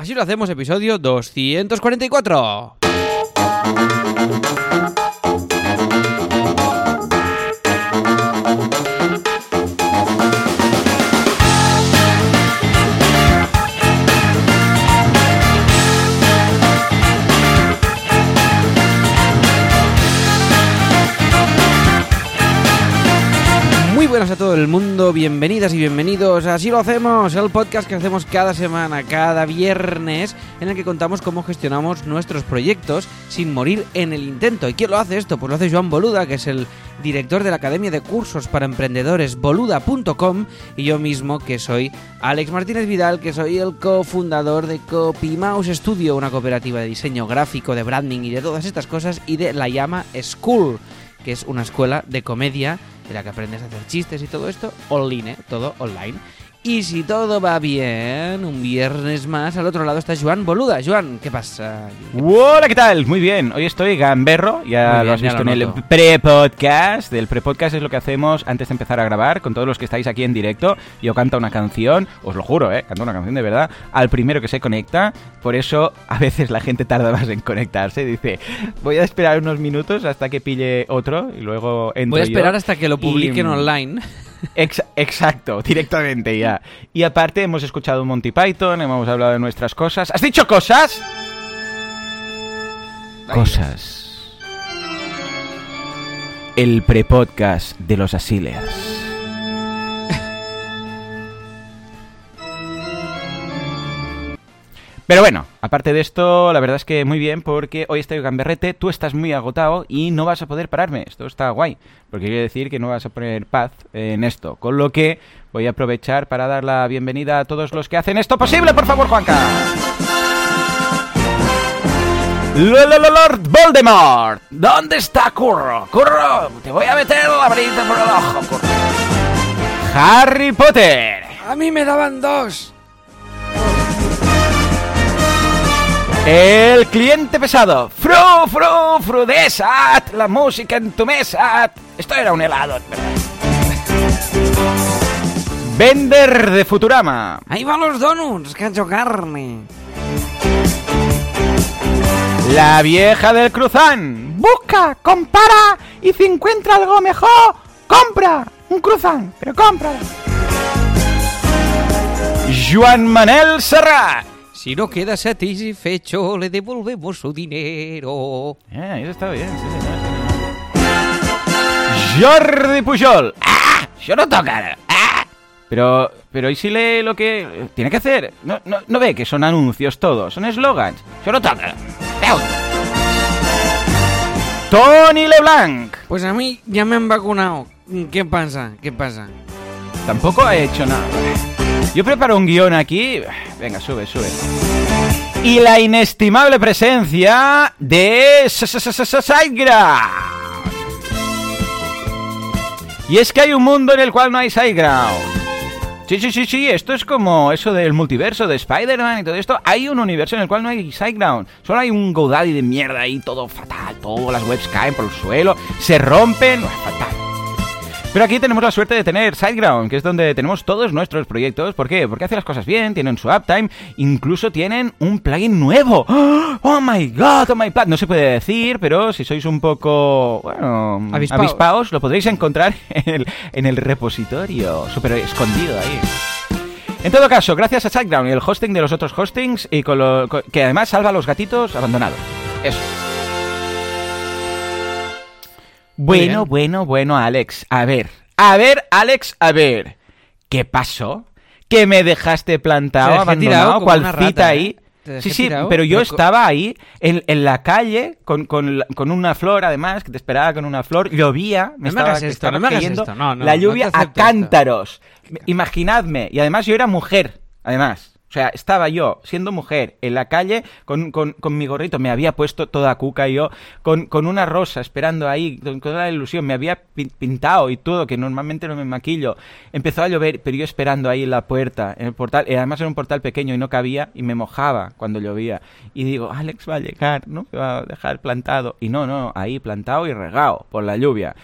Así lo hacemos, episodio 244. Buenas a todo el mundo, bienvenidas y bienvenidos. Así lo hacemos, el podcast que hacemos cada semana, cada viernes, en el que contamos cómo gestionamos nuestros proyectos sin morir en el intento. ¿Y quién lo hace esto? Pues lo hace Joan Boluda, que es el director de la Academia de Cursos para Emprendedores boluda.com y yo mismo, que soy Alex Martínez Vidal, que soy el cofundador de CopyMouse Studio, una cooperativa de diseño gráfico, de branding y de todas estas cosas, y de La Llama School, que es una escuela de comedia en la que aprendes a hacer chistes y todo esto online, todo online. Y si todo va bien, un viernes más, al otro lado está Joan Boluda. Joan, ¿qué pasa? Hola, ¿qué tal? Muy bien. Hoy estoy gamberro, ya bien, lo has visto lo en el pre-podcast. Del pre-podcast es lo que hacemos antes de empezar a grabar con todos los que estáis aquí en directo. Yo canto una canción, os lo juro, ¿eh? Canto una canción de verdad al primero que se conecta. Por eso a veces la gente tarda más en conectarse. Dice, voy a esperar unos minutos hasta que pille otro y luego entro Voy a yo". esperar hasta que lo publiquen Y- online. Ex- exacto, directamente ya. Y aparte hemos escuchado Monty Python, hemos hablado de nuestras cosas. ¿Has dicho cosas? Cosas. El prepodcast de los Asilers. Pero bueno, aparte de esto, la verdad es que muy bien porque hoy estoy gamberrete, tú estás muy agotado y no vas a poder pararme. Esto está guay, porque quiere decir que no vas a poner paz en esto. Con lo que voy a aprovechar para dar la bienvenida a todos los que hacen esto posible, por favor, Juanca. Lo- lo- lo- Lord Voldemort. ¿Dónde está Curro? Curro, te voy a meter la varita por el ojo, Curro. Harry Potter. A mí me daban dos. El cliente pesado. Fru, fru, frudesat. La música en tu mesa. Esto era un helado, ¿verdad? Vender de Futurama. Ahí van los donuts, hecho carne. La vieja del cruzán. Busca, compara y si encuentra algo mejor, compra un cruzán, pero compra. Joan Manel Serrat. Si no queda satisfecho, le devolvemos su dinero. Eh, eso está bien, sí. Jordi Pujol. ¡Ah! Yo no tocar. ¡Ah! Pero, pero ¿y si lee lo que tiene que hacer? No, no, no ve que son anuncios todos, son eslogans. Yo no tocar. Tony LeBlanc. Pues a mí ya me han vacunado. ¿Qué pasa? ¿Qué pasa? Tampoco ha hecho nada. Yo preparo un guion aquí. Venga, sube, sube. Y la inestimable presencia de Sideground. Y es que hay un mundo en el cual no hay Sideground. Sí, sí, sí, sí, esto es como eso del multiverso de Spider-Man y todo esto. Hay un universo en el cual no hay SiteGround. Solo hay un GoDaddy de mierda ahí, todo fatal. Todas las webs caen por el suelo, se rompen. Fatal. Pero aquí tenemos la suerte de tener SiteGround, que es donde tenemos todos nuestros proyectos. ¿Por qué? Porque hace las cosas bien, tienen su uptime, incluso tienen un plugin nuevo. ¡Oh, my god! ¡Oh, my god! No se puede decir, pero si sois un poco, bueno, Avispaos. avispaos, lo podréis encontrar en el, en el repositorio, súper escondido ahí. En todo caso, gracias a SiteGround y el hosting de los otros hostings, y con lo, que además salva a los gatitos abandonados. Eso. Bueno, bueno, bueno, Alex. A ver, a ver, Alex, a ver. ¿Qué pasó? ¿Que me dejaste plantado, abandonado, cual cita rata, ahí? ¿eh? Sí, sí, tirado, pero yo estaba ahí en, en la calle con, con, con una flor, además, que te esperaba con una flor. Llovía, No me me estaba, hagas esto, no me hagas esto, no, no, la no lluvia a esto. cántaros. Imaginadme, y además yo era mujer, además. O sea, estaba yo siendo mujer en la calle con, con- con mi gorrito, me había puesto toda cuca y yo con, con una rosa esperando ahí, con, toda la ilusión, me había pi- pintado y todo, que normalmente no me maquillo. Empezó a llover, pero yo esperando ahí en la puerta, en el portal, y además era un portal pequeño y no cabía y me mojaba cuando llovía. Y digo, Alex va a llegar, ¿no? Me va a dejar plantado. Y no, no, ahí plantado y regado por la lluvia.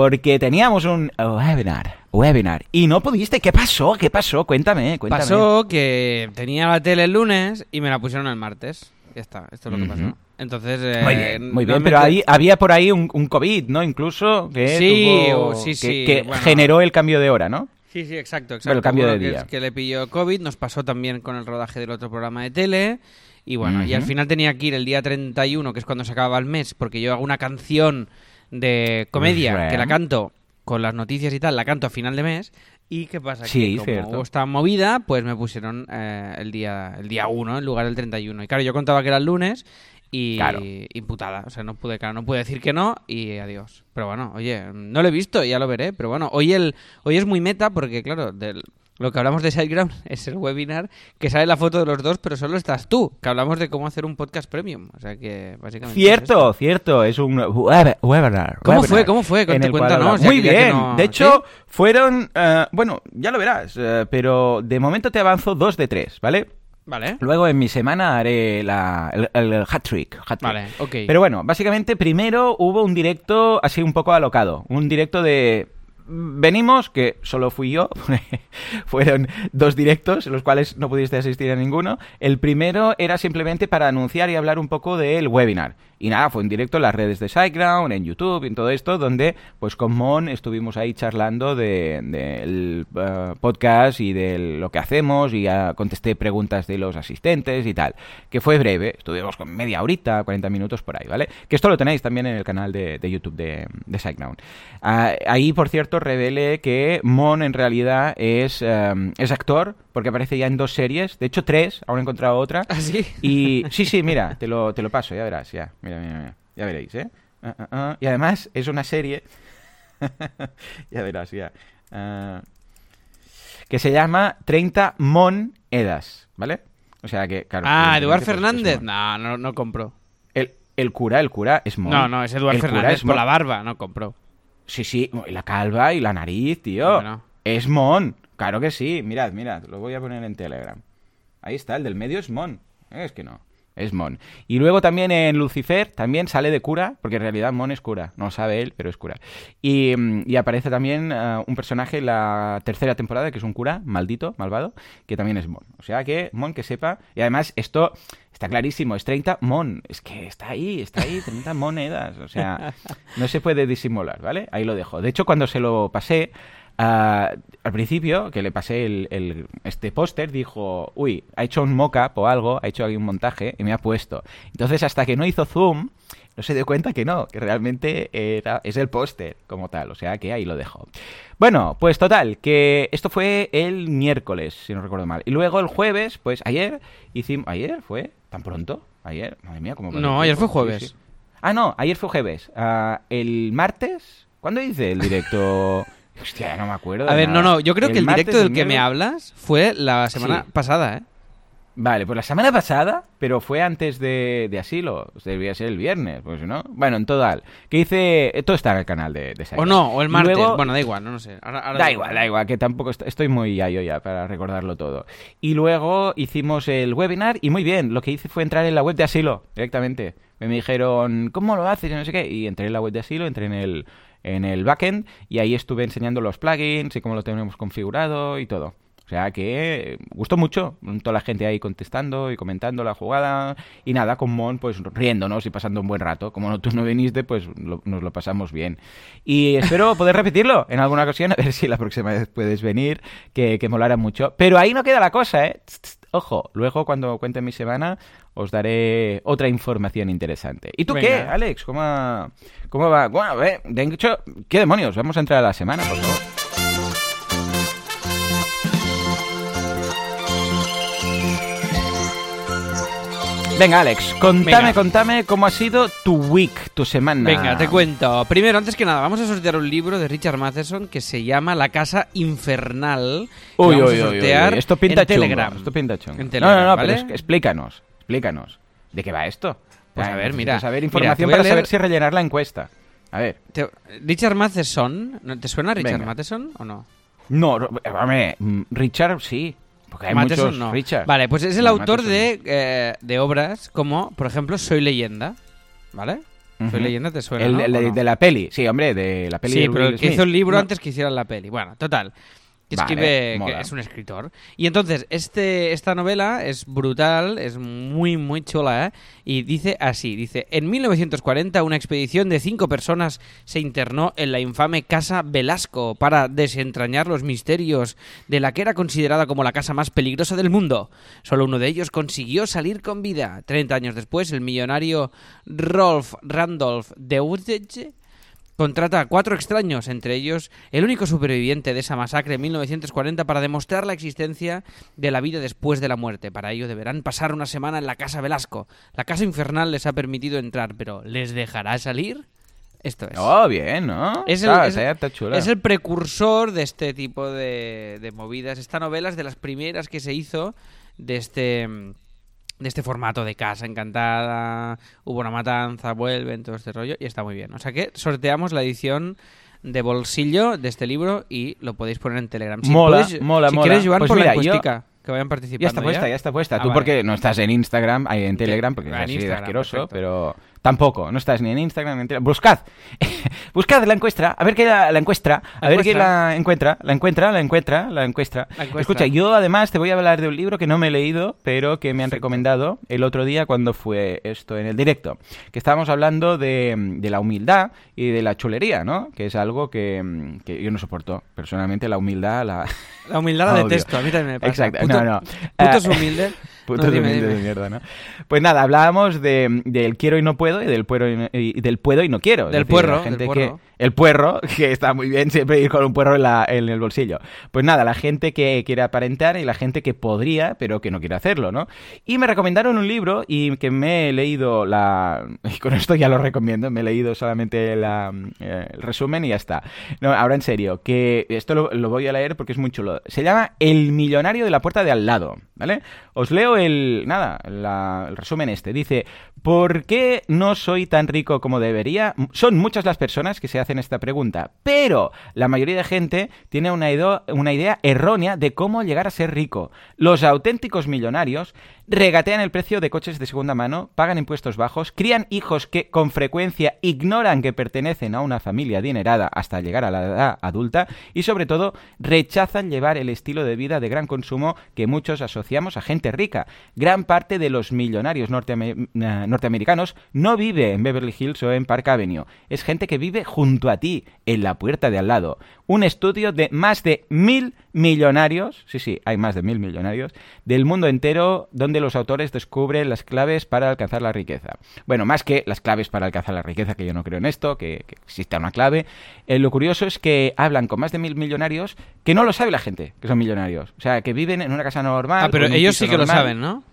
Porque teníamos un webinar, webinar, y no pudiste. ¿Qué pasó? ¿Qué pasó? Cuéntame, cuéntame. Pasó que tenía la tele el lunes y me la pusieron el martes. Ya está, esto es lo que pasó. Entonces, eh, Muy bien, muy bien, pero ahí había por ahí un, un COVID, ¿no? Incluso que, Sí, tuvo- o- sí, que- sí, que bueno. generó el cambio de hora, ¿no? Sí, sí, exacto, exacto. El cambio de Bueno, día. Que le pilló COVID, nos pasó también con el rodaje del otro programa de tele. Y bueno, y al final tenía que ir el día 31, que es cuando se acababa el mes, porque yo hago una canción de comedia que la canto con las noticias y tal, la canto a final de mes. ¿Y qué pasa? Sí, que como cierto. esta movida, pues me pusieron eh, el día el día 1 en lugar del 31. Y claro, yo contaba que era el lunes y Claro. imputada. O sea, no pude, claro, no pude decir que no y adiós. Pero bueno, oye, no lo he visto, ya lo veré. Pero bueno, hoy el hoy es muy meta porque, claro, del, lo que hablamos de SiteGround es el webinar que sale la foto de los dos, pero solo estás tú. Que hablamos de cómo hacer un podcast premium. O sea que, básicamente. Cierto, cierto, es un web- webinar. ¿Cómo webinar, fue? ¿Cómo fue? en el Cuéntanos, Muy bien, no- de hecho, ¿sí? fueron, eh, bueno, ya lo verás, eh, pero de momento te avanzo dos de tres, ¿vale? Vale. Luego en mi semana haré la, el, el hat-trick. hat-trick. Vale, ok. Pero bueno, básicamente primero hubo un directo así un poco alocado. Un directo de... Venimos, que solo fui yo, fueron dos directos, en los cuales no pudiste asistir a ninguno. El primero era simplemente para anunciar y hablar un poco del webinar. Y nada, fue un directo en las redes de SiteGround, en YouTube, en todo esto, donde pues con Mon estuvimos ahí charlando de- del eh, podcast y de lo que hacemos y contesté preguntas de los asistentes y tal. Que fue breve, estuvimos con media horita, 40 minutos por ahí, ¿vale? Que esto lo tenéis también en el canal de, de YouTube de, de SiteGround. Ah, ahí, por cierto, revelé que Mon en realidad es, eh, es actor, porque aparece ya en dos series, de hecho tres, aún he encontrado otra. ¿Ah, sí? Y sí, sí, mira, te lo, te lo paso, ya verás, ya. Mira, mira, mira. Ya veréis, ¿eh? Ah, ah, ah. Y además es una serie. ya verás, ya. Que se llama 30 Monedas, ¿vale? O sea que, claro. Ah, Eduard pues, es Fernández. Mon. No, no, no compró. El, el cura, el cura es Mon. No, no, es Eduard Fernández es por Mon. la barba, no compró. Sí, sí, y la calva y la nariz, tío. Bueno. Es Mon. Claro que sí. Mirad, mirad, lo voy a poner en Telegram. Ahí está, el del medio es Mon. Es que no. Es Mon. Y luego también en Lucifer también sale de cura, porque en realidad Mon es cura. No lo sabe él, pero es cura. Y, mm, y aparece también eh, un personaje en la tercera temporada, que es un cura, maldito, malvado, que también es Mon. O sea que Mon que sepa. Y además esto está clarísimo, es 30 Mon. Es que está ahí, está ahí, 30 monedas. O sea, no se puede disimular, ¿vale? Ahí lo dejo. De hecho, cuando se lo pasé, ah, al principio, que le pasé el, el- este póster, dijo, uy, ha hecho un mock-up o algo, ha hecho aquí un montaje y me ha puesto. Entonces, hasta que no hizo zoom, no se dio cuenta que no, que realmente era, es el póster como tal, o sea que ahí lo dejo. Bueno, pues total, que esto fue el miércoles, si no recuerdo mal. Y luego el jueves, pues ayer hicimos... ¿Ayer fue? ¿Tan pronto? ¿Ayer? Madre mía, ¿cómo No, ayer fue jueves. sí. Ah, no, ayer fue jueves. Ah, el martes, ¿cuándo hice el directo? Hostia, no me acuerdo. A ver, no, nada. no, yo creo que el directo del el que me hablas fue la semana Sí. pasada, ¿eh? Vale, pues la semana pasada, pero fue antes de, de asilo. O sea, debía ser el viernes, pues no. Bueno, en total. Que hice. Todo está en el canal de, de O no, o el martes. luego- Bueno, da igual, no, no sé. Ahora- ahora Da igual, da igual, que tampoco est- estoy muy yo ya para recordarlo todo. Y luego hicimos el webinar y muy bien, lo que hice fue entrar en la web de Asilo directamente. Me dijeron, ¿cómo lo haces? Y no sé qué. Y entré en la web de Asilo, entré en el, en el backend y ahí estuve enseñando los plugins y cómo lo tenemos configurado y todo. O sea que gustó mucho, toda la gente ahí contestando y comentando la jugada y nada, con Mon pues riéndonos y pasando un buen rato. Como no, tú no viniste, pues lo- nos lo pasamos bien. Y espero poder repetirlo en alguna ocasión, a ver si la próxima vez puedes venir, que, que molara mucho. Pero ahí no queda la cosa, ¿eh? Ojo, luego cuando cuente mi semana os daré otra información interesante. ¿Y tú qué. Alex? ¿Cómo, cómo va? Bueno, a ver, de hecho, ¿qué demonios? Vamos a entrar a la semana, por favor. Venga, Alex, contame, Venga. contame cómo ha sido tu week, tu semana. Venga, te cuento. Primero, antes que nada, vamos a sortear un libro de Richard Matheson que se llama La Casa Infernal. Uy, uy, a uy, uy, Esto pinta en chungo. Telegram. Esto pinta chungo. En no, Telegram, no, no, ¿vale? pero explícanos, explícanos. ¿De qué va esto? Pues a ver, mira, saber información para leer- saber si rellenar la encuesta. A ver. Te- Richard Matheson, ¿no- ¿te suena Richard Venga. Matheson o no? No, ro- hombre, mm, Richard sí. Porque hay Matheson muchos no. Richard. Vale, pues es el No, autor de, eh, de obras como, por ejemplo, Soy leyenda, ¿vale? Soy leyenda te suena, El, ¿no? el ¿O de, de la peli, sí, hombre, de la peli Sí, de pero Will el que Smith. hizo el libro No, antes que hiciera la peli. Bueno, total. Que Vale, escribe, mola. que es un escritor. Y entonces, este, esta novela es brutal, es muy, muy chula, ¿eh? Y dice así, dice, en 1940 una expedición de cinco personas se internó en la infame Casa Velasco para desentrañar los misterios de la que era considerada como la casa más peligrosa del mundo. Solo uno de ellos consiguió salir con vida. Treinta años después, el millonario Rolf Randolph Deutsche Contrata a cuatro extraños, entre ellos el único superviviente de esa masacre en 1940 para demostrar la existencia de la vida después de la muerte. Para ello deberán pasar una semana en la casa Velasco. La casa infernal les ha permitido entrar, pero ¿les dejará salir? Esto es. Oh, bien, ¿no? Es el, Está- es- está- está chula. es el precursor de este tipo de, de movidas. Esta novela es de las primeras que se hizo de este de este formato de casa encantada, hubo una matanza, vuelven, todo este rollo, y está muy bien. O sea que sorteamos la edición de bolsillo de este libro y lo podéis poner en Telegram. Si Mola, mola, si mola. quieres, Joan, Pues por mira, la yo- encuestica, que vayan participando. Ya está puesta, ya está puesta. Ah, Tú vale. porque no estás en Instagram, ahí en Telegram, porque Ah, es así asqueroso, perfecto. pero tampoco, no estás ni en Instagram ni en Telegram. Buscad, buscad la encuesta, a ver qué la, la encuestra, a La ver qué la encuentra, la encuentra, la encuentra, la. La encuestra. Escucha, yo además te voy a hablar de un libro que no me he leído, pero que me han recomendado el otro día cuando fue esto en el directo, que estábamos hablando de, de la humildad y de la chulería, ¿no? Que es algo que, que yo no soporto, personalmente la humildad, la... La humildad la Odio. detesto, a mí también me pasa. Exacto, Puto- no, no. Putos Ah, humildes. Putos No, dime, humildes dime. de mierda, ¿no? Pues nada, hablábamos de, del quiero y no puedo y del puedo y, no- y del puedo y no quiero. Del decir, puerro, la gente del que- el puerro, que está muy bien siempre ir con un puerro en, la- en el bolsillo. Pues nada, la gente que quiere aparentar y la gente que podría, pero que no quiere hacerlo, ¿no? Y me recomendaron un libro y que me he leído la... Y con esto ya lo recomiendo, me he leído solamente la, eh, el resumen y ya está. No, ahora en serio, que esto lo, lo voy a leer porque es muy chulo. Se llama El millonario de la puerta de al lado, ¿vale? Os leo el... Nada, el resumen este. Dice, ¿por qué no soy tan rico como debería? Son muchas las personas que se hacen esta pregunta, pero la mayoría de gente tiene una idea errónea de cómo llegar a ser rico. Los auténticos millonarios regatean el precio de coches de segunda mano, pagan impuestos bajos, crían hijos que con frecuencia ignoran que pertenecen a una familia adinerada hasta llegar a la edad adulta y sobre todo rechazan llevar el estilo de vida de gran consumo que muchos asociamos a gente rica. Gran parte de los millonarios eh, norteamericanos no vive en Beverly Hills o en Park Avenue, es gente que vive junto a ti, en la puerta de al lado. Un estudio de más de mil millonarios, sí, sí, hay más de mil millonarios, del mundo entero donde los autores descubren las claves para alcanzar la riqueza. Bueno, más que las claves para alcanzar la riqueza, que yo no creo en esto, que, que exista una clave, eh, lo curioso es que hablan con más de mil millonarios que no lo sabe la gente, que son millonarios. O sea, que viven en una casa normal. Ah, pero ellos sí que lo saben, ¿no?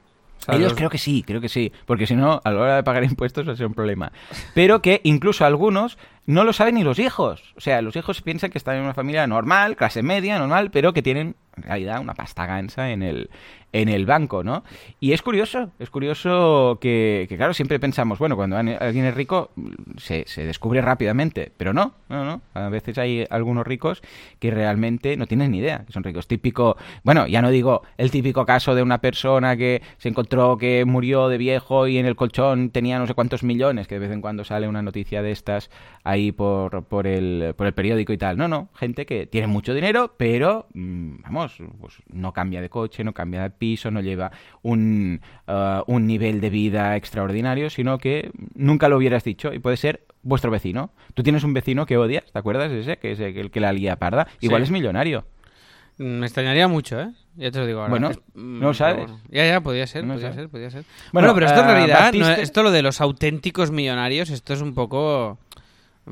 Ellos los- creo que sí, creo que sí, porque si no, a la hora de pagar impuestos va a ser un problema. Pero que incluso algunos no lo saben ni los hijos. O sea, los hijos piensan que están en una familia normal, clase media, normal, pero que tienen en realidad una pasta gansa en el, en el banco, ¿no? Y es curioso, es curioso que, claro, siempre pensamos, bueno, cuando alguien es rico se, se descubre rápidamente, pero no, no, no. A veces hay algunos ricos que realmente no tienen ni idea que son ricos. Típico, bueno, ya no digo el típico caso de una persona que se encontró que murió de viejo y en el colchón tenía no sé cuántos millones, que de vez en cuando sale una noticia de estas ahí por, por, el, por el periódico y tal. No, no, gente que tiene mucho dinero, pero, mm, vamos, pues no cambia de coche, no cambia de piso, no lleva un, uh, un nivel de vida extraordinario, sino que nunca lo hubieras dicho y puede ser vuestro vecino. Tú tienes un vecino que odias, ¿te acuerdas de ese? Que es el que la lía parda. Igual Sí. es millonario. Me extrañaría mucho, ¿eh? Ya te lo digo ahora. Bueno, Es- no lo sabes. bueno. Ya, ya, podría ser, No podría sé. ser, podría ser. Bueno, Bueno, pero esto en eh, realidad, no- esto lo de los auténticos millonarios, esto es un poco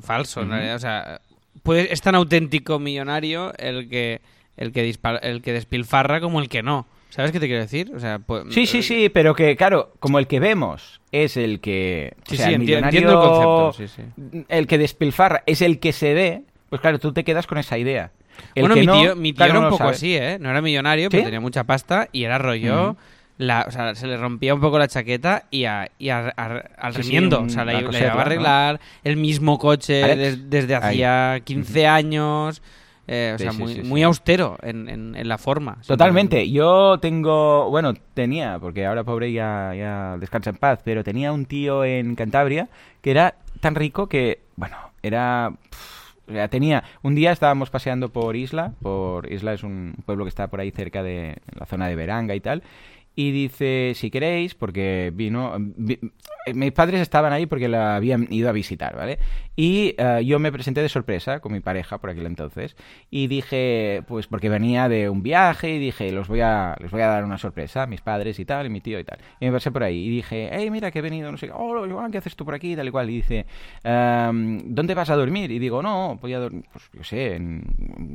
falso, en realidad. O sea, puede, es tan auténtico millonario el que, el, que dispara- el que despilfarra como el que no. ¿Sabes qué te quiero decir? O sea, pues, Sí, sí, sí, pero que, claro, como el que vemos es el que... o Sí, sea, sí, el millonario- entiendo el concepto, sí, sí. El que despilfarra es el que se ve, pues claro, tú te quedas con esa idea. El bueno, que mi no, tío, mi tío claro, era no un poco así, ¿eh? No era millonario, pero tenía mucha pasta y era rollo... La, o sea, se le rompía un poco la chaqueta y, a, y a- a- al Sí, remiendo. o sea, la, la llevaba a ¿no? arreglar el mismo coche des- desde ahí. hacía 15 años. eh, o Sí, sea, muy, austero en, en- en la forma. Totalmente. Yo tengo, bueno, tenía, porque ahora pobre ya, ya descansa en paz, pero tenía un tío en Cantabria que era tan rico que, bueno, era... pf, o sea, tenía... Un día estábamos paseando por Isla, por Isla es un pueblo que está por ahí cerca de la zona de Veranga y tal, y dice, si queréis, porque vino... vi- eh, mis padres estaban ahí porque la habían ido a visitar, ¿vale? Y eh, yo me presenté de sorpresa con mi pareja por aquel entonces y dije, pues porque venía de un viaje y dije, los voy a, les voy a dar una sorpresa a mis padres y tal, y mi tío y tal. Y me pasé por ahí y dije, hey, mira que he venido, no sé, oh, Joan, ¿qué haces tú por aquí? Tal y cual. Y dice, "Ehm, ¿dónde vas a dormir? Y digo, no, voy a dormir, pues yo sé, en,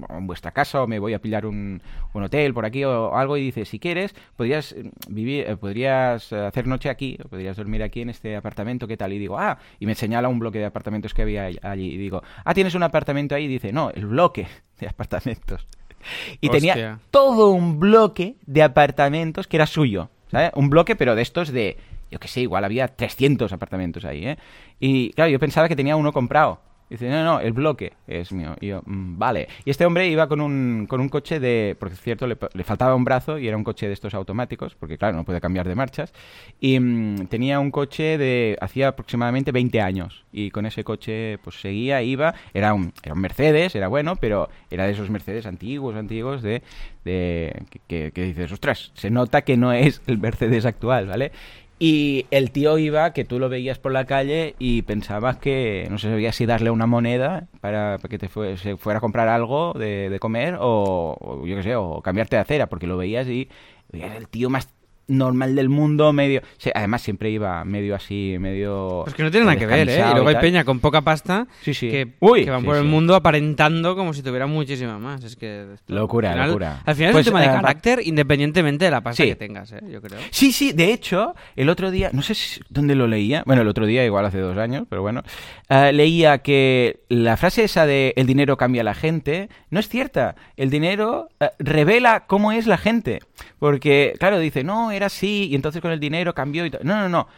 en vuestra casa o me voy a pillar un, un hotel por aquí o algo. Y dice, si quieres, podrías vivir, eh, podrías hacer noche aquí, o podrías dormir aquí en este apartamento, ¿qué tal? Y digo, ah, y me señala un bloque de apartamentos que había all- allí. Y digo, ah, ¿tienes un apartamento ahí? Y dice, no, el bloque de apartamentos. Y tenía todo un bloque de apartamentos que era suyo, ¿sabes? Un bloque, pero de estos de, yo qué sé, igual había 300 apartamentos ahí, ¿eh? Y claro, yo pensaba que tenía uno comprado. Dice, no, no, el bloque es mío. Y yo, "Mm, vale. Y este hombre iba con un, con un coche de, porque es cierto, le, le faltaba un brazo y era un coche de estos automáticos, porque claro, no puede cambiar de marchas. Y mm, tenía un coche de, hacía aproximadamente 20 años. Y con ese coche, pues seguía, iba. Era un, era un Mercedes, era bueno, pero era de esos Mercedes antiguos, antiguos, de, de que, que- dices, ostras, se nota que no es el Mercedes actual, ¿vale? Y el tío iba, que tú lo veías por la calle y pensabas que no sé sabía si darle una moneda para, para que te fue- se fuera a comprar algo de, de comer o, o yo qué sé, o cambiarte de acera, porque lo veías y veías el tío más normal del mundo, medio... sí, además siempre iba medio así, medio... Pues que no tiene nada que ver, ¿eh? Y luego hay peña con poca pasta Sí, sí. que, Uy, que van por el mundo aparentando como si tuvieran muchísima más. Es que... Locura, al final- locura. Al final Pues, es un tema de eh, carácter independientemente de la pasta que tengas, ¿eh? Yo creo. Sí, sí, de hecho, el otro día, no sé si- dónde lo leía, bueno, el otro día, igual hace dos años, pero bueno, eh, leía que la frase esa de el dinero cambia a la gente no es cierta. El dinero eh, revela cómo es la gente. Porque, claro, dice, no, era así, y entonces con el dinero cambió y tal. No, no, no.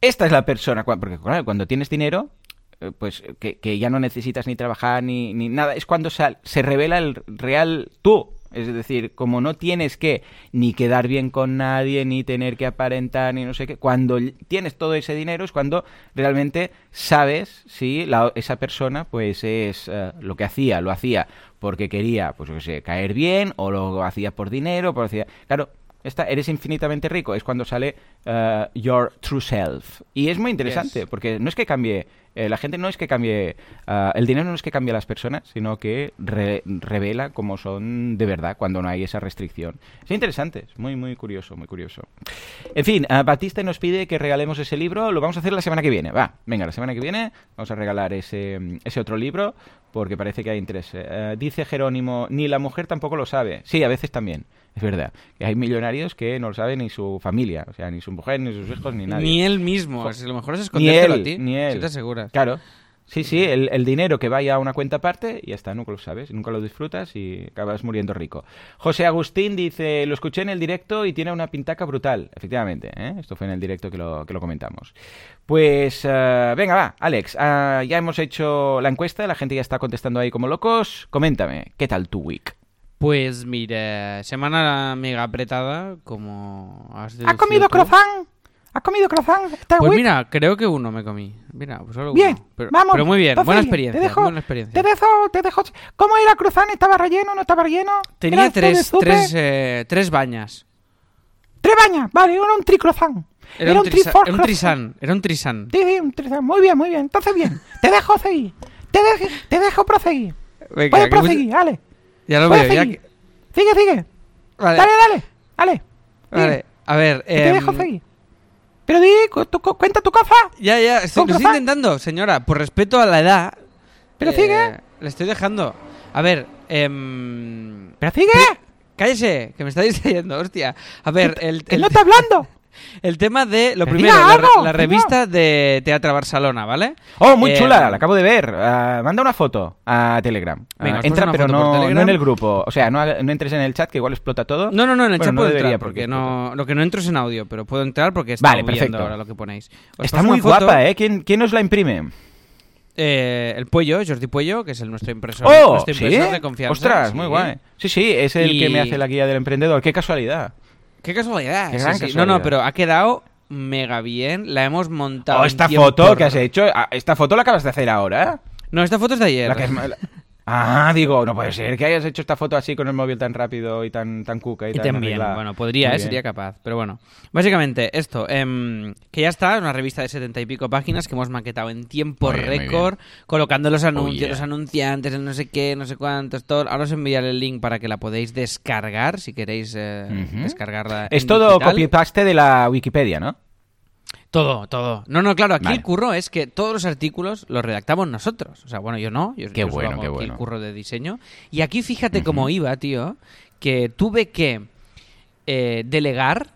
Esta es la persona, porque claro, cuando tienes dinero, eh, pues que, ya no necesitas ni trabajar ni, ni nada, es cuando sal- se revela el real tú. Es decir, como no tienes que ni quedar bien con nadie, ni tener que aparentar, ni no sé qué, cuando tienes todo ese dinero es cuando realmente sabes si esa persona pues es eh, lo que hacía, lo hacía porque quería, pues yo sé, caer bien, o lo hacía por dinero, por hacía... Claro, esta, eres infinitamente rico, es cuando sale eh, your true self. Y es muy interesante, Yes. porque no es que cambie, eh, la gente no es que cambie, ah, el dinero no es que cambie a las personas, sino que re- revela cómo son de verdad cuando no hay esa restricción. Es interesante, es muy, muy curioso, muy curioso. En fin, Batista nos pide que regalemos ese libro, lo vamos a hacer la semana que viene, va, venga, la semana que viene vamos a regalar ese, ese otro libro, porque parece que hay interés. Eh, dice Jerónimo, ni la mujer tampoco lo sabe. Sí, a veces también, es verdad. Que hay millonarios que no lo sabe ni su familia, o sea, ni su mujer, ni sus hijos, ni nadie. Ni él mismo. si lo mejor es Ni escondértelo él, a ti. ni él. Si te aseguras. Claro. Sí, sí, el, el dinero que vaya a una cuenta aparte y ya está, nunca lo sabes, nunca lo disfrutas y acabas muriendo rico. José Agustín dice, lo escuché en el directo y tiene una pintaca brutal. Efectivamente, ¿eh? esto fue en el directo que lo, que lo comentamos. Pues eh, venga, va, Alex, ah, ya hemos hecho la encuesta, la gente ya está contestando ahí como locos. Coméntame, ¿qué tal tu week? Pues mira, semana mega apretada, como has ¿Ha deducido comido tú. croissant? ¿Ha comido croissant? ¿Está Pues mira, creo que uno me comí. Mira, pues solo Bien, uno. Pero, vamos. pero muy bien, buena te experiencia. dejo- buena experiencia. Te dejo, te dejo. ¿Cómo era croissant? ¿Estaba relleno? ¿No estaba relleno? Tenía ¿Era esto de tres, tres, eh, tres bañas. Tres bañas, vale, era un tricroissant. Era, un, trisa- era un trisán. Era un trisán. Sí, sí, un trisán. Muy bien, muy bien. Entonces, bien. Te dejo seguir. Te, de- te dejo proseguir. Venga, Puedes que mucho- proseguir, dale. Ya lo veo. Ya que- Sigue, sigue. Vale, Dale, dale. Dale. vale. A ver, Que te em, dejo seguir. Pero di, tu- cu- cuenta tu cosa. Ya, ya, estoy, ¿Con lo estoy intentando, señora. Por respeto a la edad. Pero eh, sigue. Le estoy dejando. A ver, em, Pero sigue. cállese, que me está distrayendo, hostia. A ver, el, Que el, no está hablando. el tema de lo primero, la, algo, la revista de Teatro Barcelona, ¿vale? Oh, muy Eh, chula, la acabo de ver. Ah, manda una foto a Telegram. Venga, os entra, pero no, no en el grupo. O sea, no, no entres en el chat, que igual explota todo. No, no, no, en el Bueno, chat no puedo entrar, porque porque no, lo que no entro es en audio, pero puedo entrar porque está Vale, perfecto. ahora lo que ponéis. Os Está muy foto, guapa, ¿eh? ¿Quién, quién nos la imprime? eh, el Puello, Jordi Puello, que es el nuestro impresor, ¡Oh! nuestro ¿Sí? de confianza. Ostras, sí. muy guay. Sí, sí, es el Y- que me hace la guía del emprendedor. Qué casualidad. Qué casualidad. Qué sí, gran sí. casualidad. No, no, pero ha quedado mega bien. La hemos montado. Oh, esta foto que has hecho, ah, esta foto la acabas de hacer ahora. No, esta foto es de ayer. La que es Ah, digo, no puede ser que hayas hecho esta foto así con el móvil tan rápido y tan, tan cuca y, Y tan bueno, podría, eh, sería capaz. Pero bueno, básicamente esto, em, que ya está, una revista de setenta y pico páginas que hemos maquetado en tiempo Muy bien, muy récord, colocando los anuncios, yeah. los anunciantes, el no sé qué, no sé cuántos, todo. Ahora os enviaré el link para que la podáis descargar, si queréis eh, descargarla. Es en todo copy-paste de la Wikipedia, ¿no? Todo, todo. No, no, claro, aquí Vale. el curro es que todos los artículos los redactamos nosotros. O sea, bueno, yo no, yo, Qué yo bueno, qué aquí bueno. el curro de diseño. Y aquí fíjate cómo iba, tío, que tuve que eh, delegar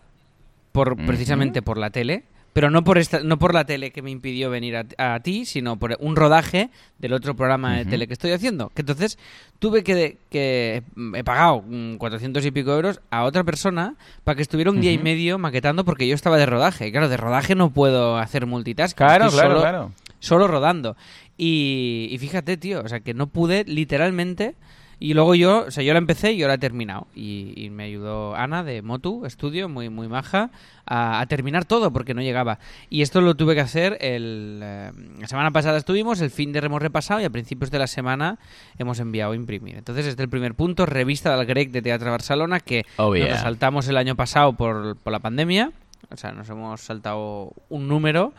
por precisamente por la tele, pero no por esta, no por la tele que me impidió venir a, a ti, sino por un rodaje del otro programa de tele que estoy haciendo. Que entonces tuve que, que he pagado mm, 400 y pico euros a otra persona para que estuviera un día y medio maquetando porque yo estaba de rodaje. Y claro, de rodaje no puedo hacer multitasking. Claro, claro, solo, claro. solo rodando. Y, y fíjate, tío, o sea, que no pude literalmente. Y luego yo, o sea, yo la empecé y yo la he terminado. Y, y me ayudó Ana de Motu Studio, muy, muy maja, a, a terminar todo porque no llegaba. Y esto lo tuve que hacer el, eh, la semana pasada estuvimos, el fin de hemos repasado y a principios de la semana hemos enviado a imprimir. Entonces, este es el primer punto, revista del Grec de Teatro Barcelona, que Oh, nos yeah. saltamos el año pasado por, por la pandemia. O sea, nos hemos saltado un número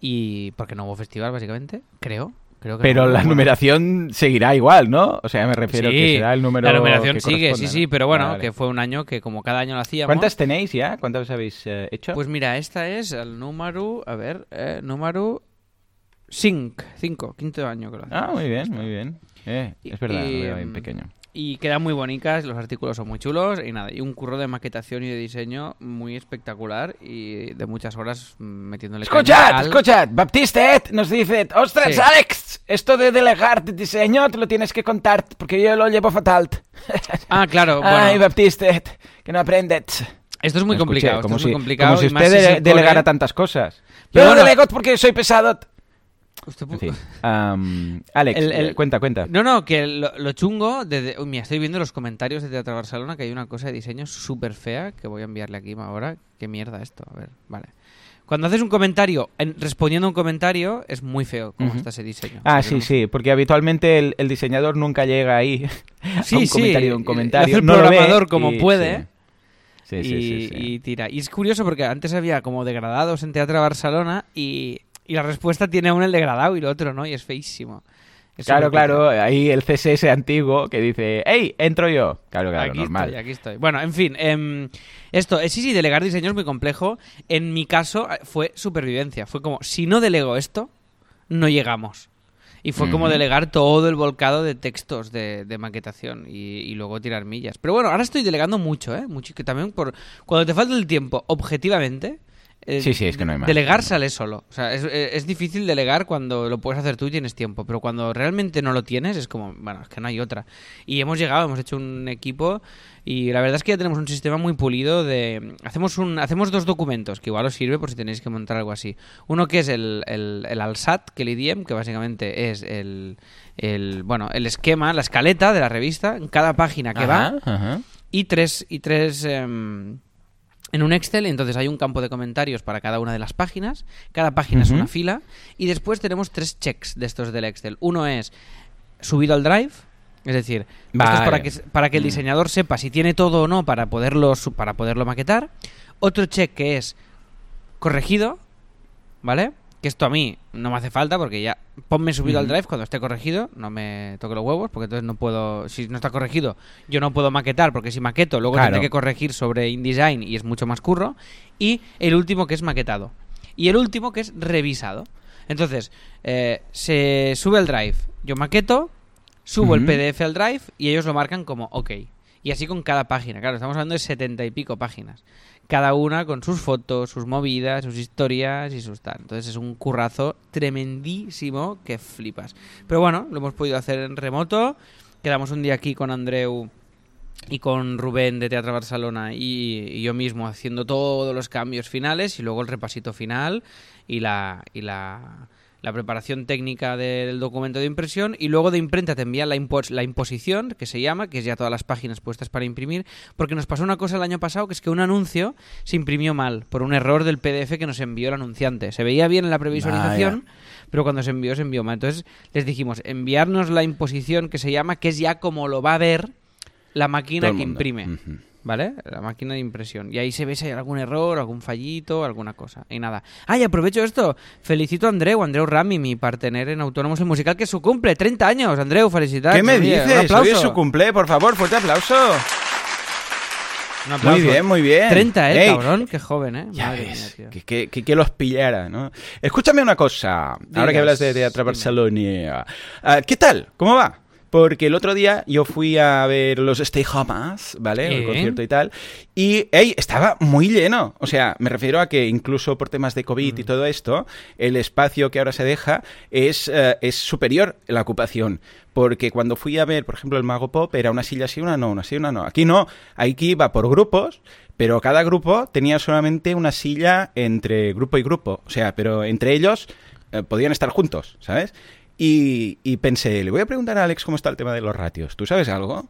y porque no hubo festival, básicamente, creo. Creo que Pero no, la numeración seguirá igual, ¿no? O sea, me refiero Sí, que será el número La numeración que sigue, sí, sí, pero bueno, Vale. que fue un año que como cada año lo hacíamos. ¿Cuántas tenéis ya? ¿Cuántas habéis eh, hecho? Pues mira, esta es el número, a ver, eh, número 5, 5, quinto año creo. Ah, muy bien, muy bien. Eh, es verdad, Y, lo veo bien mm, pequeño. Y quedan muy bonitas, los artículos son muy chulos y nada, y un curro de maquetación y de diseño muy espectacular y de muchas horas metiéndole Escuchad, al- escuchad, Baptistet nos dice, ostras, Sí. Alex, esto de delegar de diseño te lo tienes que contar porque yo lo llevo fatal. Ah, claro, bueno, Ay, Baptistet, que no aprendes. esto es muy Escuché, complicado, esto como es si, muy complicado Como si usted de- delegara tantas cosas. Pero Yo delego porque soy pesado. En fin, Alex, El- el- cuenta, cuenta. No, no, que lo, lo chungo, de, de- uy, mira, estoy viendo los comentarios de Teatro Barcelona que hay una cosa de diseño súper fea que voy a enviarle aquí ahora. ¿Qué mierda esto? A ver, vale. Cuando haces un comentario, en- respondiendo a un comentario, es muy feo cómo está ese diseño. Ah, sí, no- sí, porque habitualmente el, el diseñador nunca llega ahí Sí, a un sí, comentario, un comentario. hace el no lo ve programador como y- puede. Sí, sí, y, sí, sí, sí. y tira. Y es curioso porque antes había como degradados en Teatro Barcelona y, y la respuesta tiene aún el degradado y el otro no, y es feísimo. Es Claro, claro, ahí el CSS antiguo que dice, ¡Hey, entro yo! Claro, claro, aquí normal. estoy, aquí estoy. Bueno, en fin, em, esto, eh, sí, sí, delegar diseño es muy complejo. En mi caso eh, fue supervivencia. Fue como, si no delego esto, no llegamos. Y fue como delegar todo el volcado de textos de, de maquetación y, y luego tirar millas. Pero bueno, ahora estoy delegando mucho, ¿eh? Mucho, que también por... Cuando te falta el tiempo, objetivamente... eh, Sí, sí, es que no hay más. Delegar sale solo. O sea, es, es difícil delegar cuando lo puedes hacer tú y tienes tiempo. Pero cuando realmente no lo tienes, es como, bueno, es que no hay otra. Y hemos llegado, hemos hecho un equipo y la verdad es que ya tenemos un sistema muy pulido de... Hacemos, un, hacemos dos documentos que igual os sirve por si tenéis que montar algo así. Uno que es el, el, el ALSAT, que le diem, que básicamente es el, el, bueno, el esquema, la escaleta de la revista, en cada página que va Ajá, y tres, y tres em, en un Excel, entonces hay un campo de comentarios para cada una de las páginas, cada página es una fila, y después tenemos tres checks de estos del Excel. Uno es subido al Drive, es decir, esto es para que, para que el Mm. diseñador sepa si tiene todo o no para poderlo, para poderlo maquetar. Otro check que es corregido, ¿vale? Que esto a mí no me hace falta porque ya ponme subido al drive cuando esté corregido, no me toque los huevos porque entonces no puedo, si no está corregido, yo no puedo maquetar porque si maqueto luego Claro. tendré que corregir sobre InDesign y es mucho más curro. Y el último que es maquetado. Y el último que es revisado. Entonces, eh, se sube al drive, yo maqueto, subo el. PDF al drive y ellos lo marcan como OK. Y así con cada página. Claro, estamos hablando de setenta y pico páginas. Cada una con sus fotos, sus movidas, sus historias y sus tal. Entonces es un currazo tremendísimo que flipas. Pero bueno, lo hemos podido hacer en remoto. Quedamos un día aquí con Andreu y con Rubén de Teatro Barcelona y, yo mismo haciendo todos los cambios finales y luego el repasito final y la, y la, la preparación técnica del documento de impresión y luego de imprenta te envían la, impo- la imposición, que se llama, que es ya todas las páginas puestas para imprimir, porque nos pasó una cosa el año pasado, que es que un anuncio se imprimió mal por un error del PDF que nos envió el anunciante. Se veía bien en la previsualización, pero cuando se envió se envió mal. Entonces les dijimos, enviarnos la imposición que se llama, que es ya como lo va a ver la máquina que imprime. ¿Vale? La máquina de impresión. Y ahí se ve si hay algún error, algún fallito, alguna cosa. Y nada. ¡Ay, aprovecho esto! Felicito a Andreu, Andreu Rami, mi partener en Autónomos el Musical, que es su cumple, 30 años. Andreu, felicidades. ¿Qué me Oye, dices? Un aplauso. Hoy es su cumple, por favor, fuerte aplauso. Un aplauso. Muy bien, muy bien. 30, ¿eh, Ey, cabrón? Qué joven, ¿eh? Ya Madre ves, mía, tío. que, que- que- que los pillara, ¿no? Escúchame una cosa, ahora que hablas de Teatro. Barcelona. Ah, ¿Qué tal? ¿Cómo va? Porque el otro día yo fui a ver los Stay Homas, ¿vale? El ¿Eh? concierto y tal. Y, ey, estaba muy lleno. O sea, me refiero a que incluso por temas de COVID Mm. y todo esto, el espacio que ahora se deja es, eh, es superior en la ocupación. Porque cuando fui a ver, por ejemplo, el Mago Pop, era una silla así, una no, una así, una no. Aquí no, aquí iba por grupos, pero cada grupo tenía solamente una silla entre grupo y grupo. O sea, pero entre ellos eh, podían estar juntos, ¿sabes? Y, y pensé, le voy a preguntar a Alex cómo está el tema de los ratios. ¿Tú sabes algo?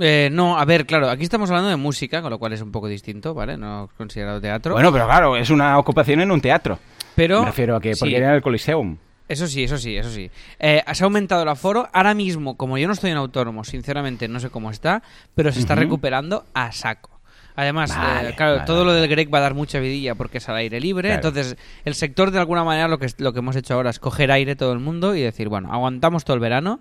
Eh, no, a ver, claro, aquí estamos hablando de música, con lo cual es un poco distinto, ¿vale? No considerado teatro. Bueno, pero claro, es una ocupación en un teatro. pero... Me refiero a que, porque sí. era el Coliseum. Eso sí, eso sí, eso sí. Eh, se ha aumentado el aforo. Ahora mismo, como yo no estoy en autónomo, sinceramente no sé cómo está, pero se está recuperando a saco. Además, Vale, eh, claro, vale, todo lo del Greg va a dar mucha vidilla porque es al aire libre. Claro. Entonces, el sector de alguna manera lo que, lo que hemos hecho ahora es coger aire todo el mundo y decir, bueno, aguantamos todo el verano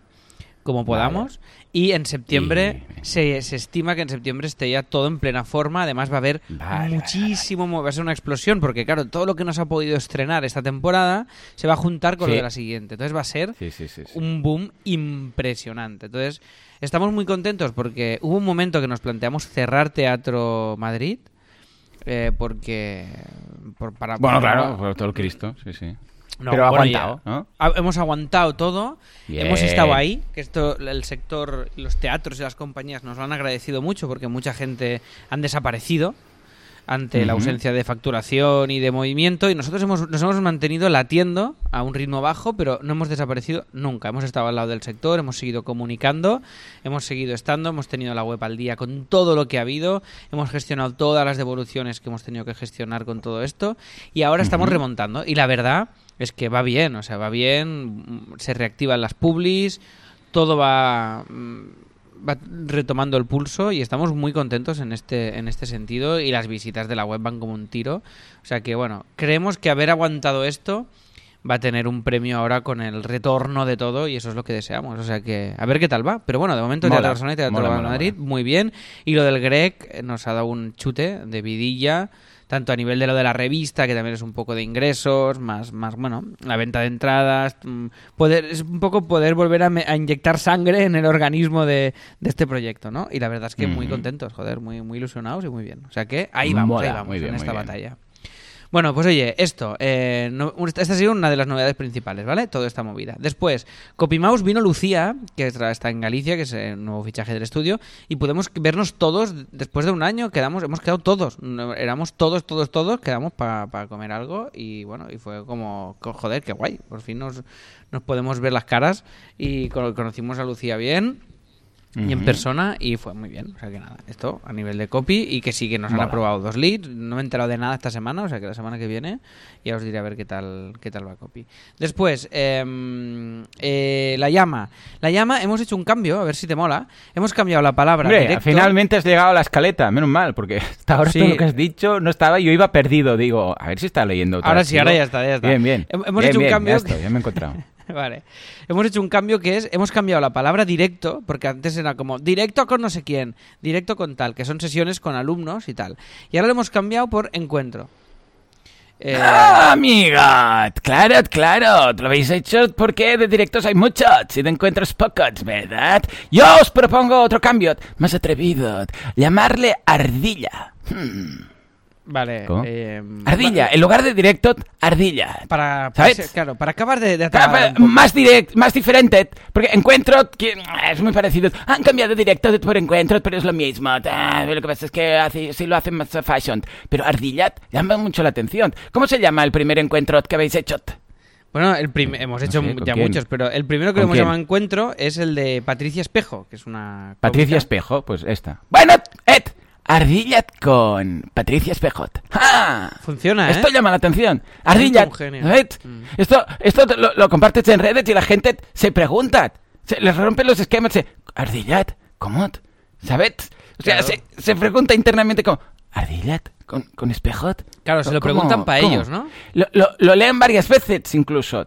como podamos y en septiembre Y- se, se estima que en septiembre esté ya todo en plena forma además va a haber Vale, muchísimo mo- va a ser una explosión porque claro todo lo que nos ha podido estrenar esta temporada se va a juntar con lo de la siguiente entonces va a ser sí. sí. un boom impresionante. Entonces, estamos muy contentos porque hubo un momento que nos planteamos cerrar Teatro Madrid. eh, porque. por- para, Bueno, para- claro, por todo el Cristo, sí, sí. No, pero bueno, aguantado, ya. ¿no? Ha- Hemos aguantado todo, Bien. hemos estado ahí, que esto el sector, los teatros y las compañías nos lo han agradecido mucho porque mucha gente han desaparecido ante la Ujú. ausencia de facturación y de movimiento y nosotros hemos, nos hemos mantenido latiendo a un ritmo bajo, pero no hemos desaparecido nunca. Hemos estado al lado del sector, hemos seguido comunicando, hemos seguido estando, hemos tenido la web al día con todo lo que ha habido, hemos gestionado todas las devoluciones que hemos tenido que gestionar con todo esto y ahora estamos Ujú. remontando y la verdad es que va bien, o sea, va bien, se reactivan las publis, todo va, mm, va retomando el pulso y estamos muy contentos en este, en este sentido y las visitas de la web van como un tiro. O sea que bueno, creemos que haber aguantado esto va a tener un premio ahora con el retorno de todo y eso es lo que deseamos. O sea que a ver qué tal va. Pero bueno, de momento Mola, Teatro y Teatro mola, mola, Madrid, muy bien. Y lo del Greg eh, nos ha dado un chute de vidilla tanto a nivel de lo de la revista, que también es un poco de ingresos, más, más bueno, la venta de entradas, mm, poder, es un poco poder volver a, me- a inyectar sangre en el organismo de, de este proyecto, ¿no? Y la verdad es que muy contentos, joder, muy, muy ilusionados y muy bien. O sea que ahí vamos, ahí vamos, muy bien, en esta batalla. Bueno, pues oye, esto, eh, esta ha sido una de las novedades principales, ¿vale? Toda esta movida. Después, Copymouse vino Lucía, que está en Galicia, que es el nuevo fichaje del estudio, y podemos vernos todos, después de un año, quedamos, hemos quedado todos, éramos todos, todos, todos, quedamos para comer algo, y bueno, y fue como, co- joder, qué guay, por fin nos, nos podemos ver las caras, y cono- conocimos a Lucía bien, y en persona y fue muy bien. O sea que nada, esto a nivel de copy y que sí que nos han aprobado dos leads. No me he enterado de nada esta semana, o sea que la semana que viene ya os diré a ver qué tal qué tal va copy. Después, em, eh, la llama. La llama, hemos hecho un cambio, a ver si te mola. Hemos cambiado la palabra Hombre, directo. finalmente has llegado a la escaleta, menos mal, porque hasta ahora Sí. todo lo que has dicho no estaba, yo iba perdido, digo, a ver si está leyendo Ahora sí, ahora ya está, ya está. Bien, bien. Hem- hemos Bien, hecho un bien, cambio Ya, que- estoy, ya me he encontrado. Vale. Hemos hecho un cambio que es, hemos cambiado la palabra directo, porque antes era como directo con no sé quién, directo con tal, que son sesiones con alumnos y tal. Y ahora lo hemos cambiado por encuentro. Eh, ¡Ah! Claro, claro. Lo habéis hecho porque de directos hay muchos y de encuentros pocos, ¿verdad? Yo os propongo otro cambio, más atrevido. Llamarle ardilla. Hmm. Vale. Eh, Ardilla. En lugar de directo, ardilla. Para, ¿Sabes? para- claro, para acabar de, de Claro, más direct, más diferente, porque encuentro que es muy parecido. Han cambiado directo por encuentro, pero es lo mismo. Ah, lo que pasa es que así, sí lo hacen más fashion. Pero ardillat llama mucho la atención. ¿Cómo se llama el primer encuentro que habéis hecho? Bueno, el hemos hecho sé, mu- ¿con ya quién? muchos, pero el primero que ¿Con hemos quién? llamado encuentro es el de Patricia Espejo, que es una... Patricia cómica. Espejo, pues esta. Bueno, Ed, Ardillat con Patricia Espejot. ¡Ja! Funciona, ¿eh? Esto llama la atención. Ardillat. Ed, Mm. Esto, esto lo, lo compartes en redes y la gente se pregunta. Se les rompen los esquemas. Se, Ardillat, ¿cómo? ¿Sabes? O sea, Claro. se, se pregunta internamente como, ¿Ardillat con, con Espejot? Claro, se lo preguntan para ellos, ¿no? Lo, lo- lo leen varias veces incluso.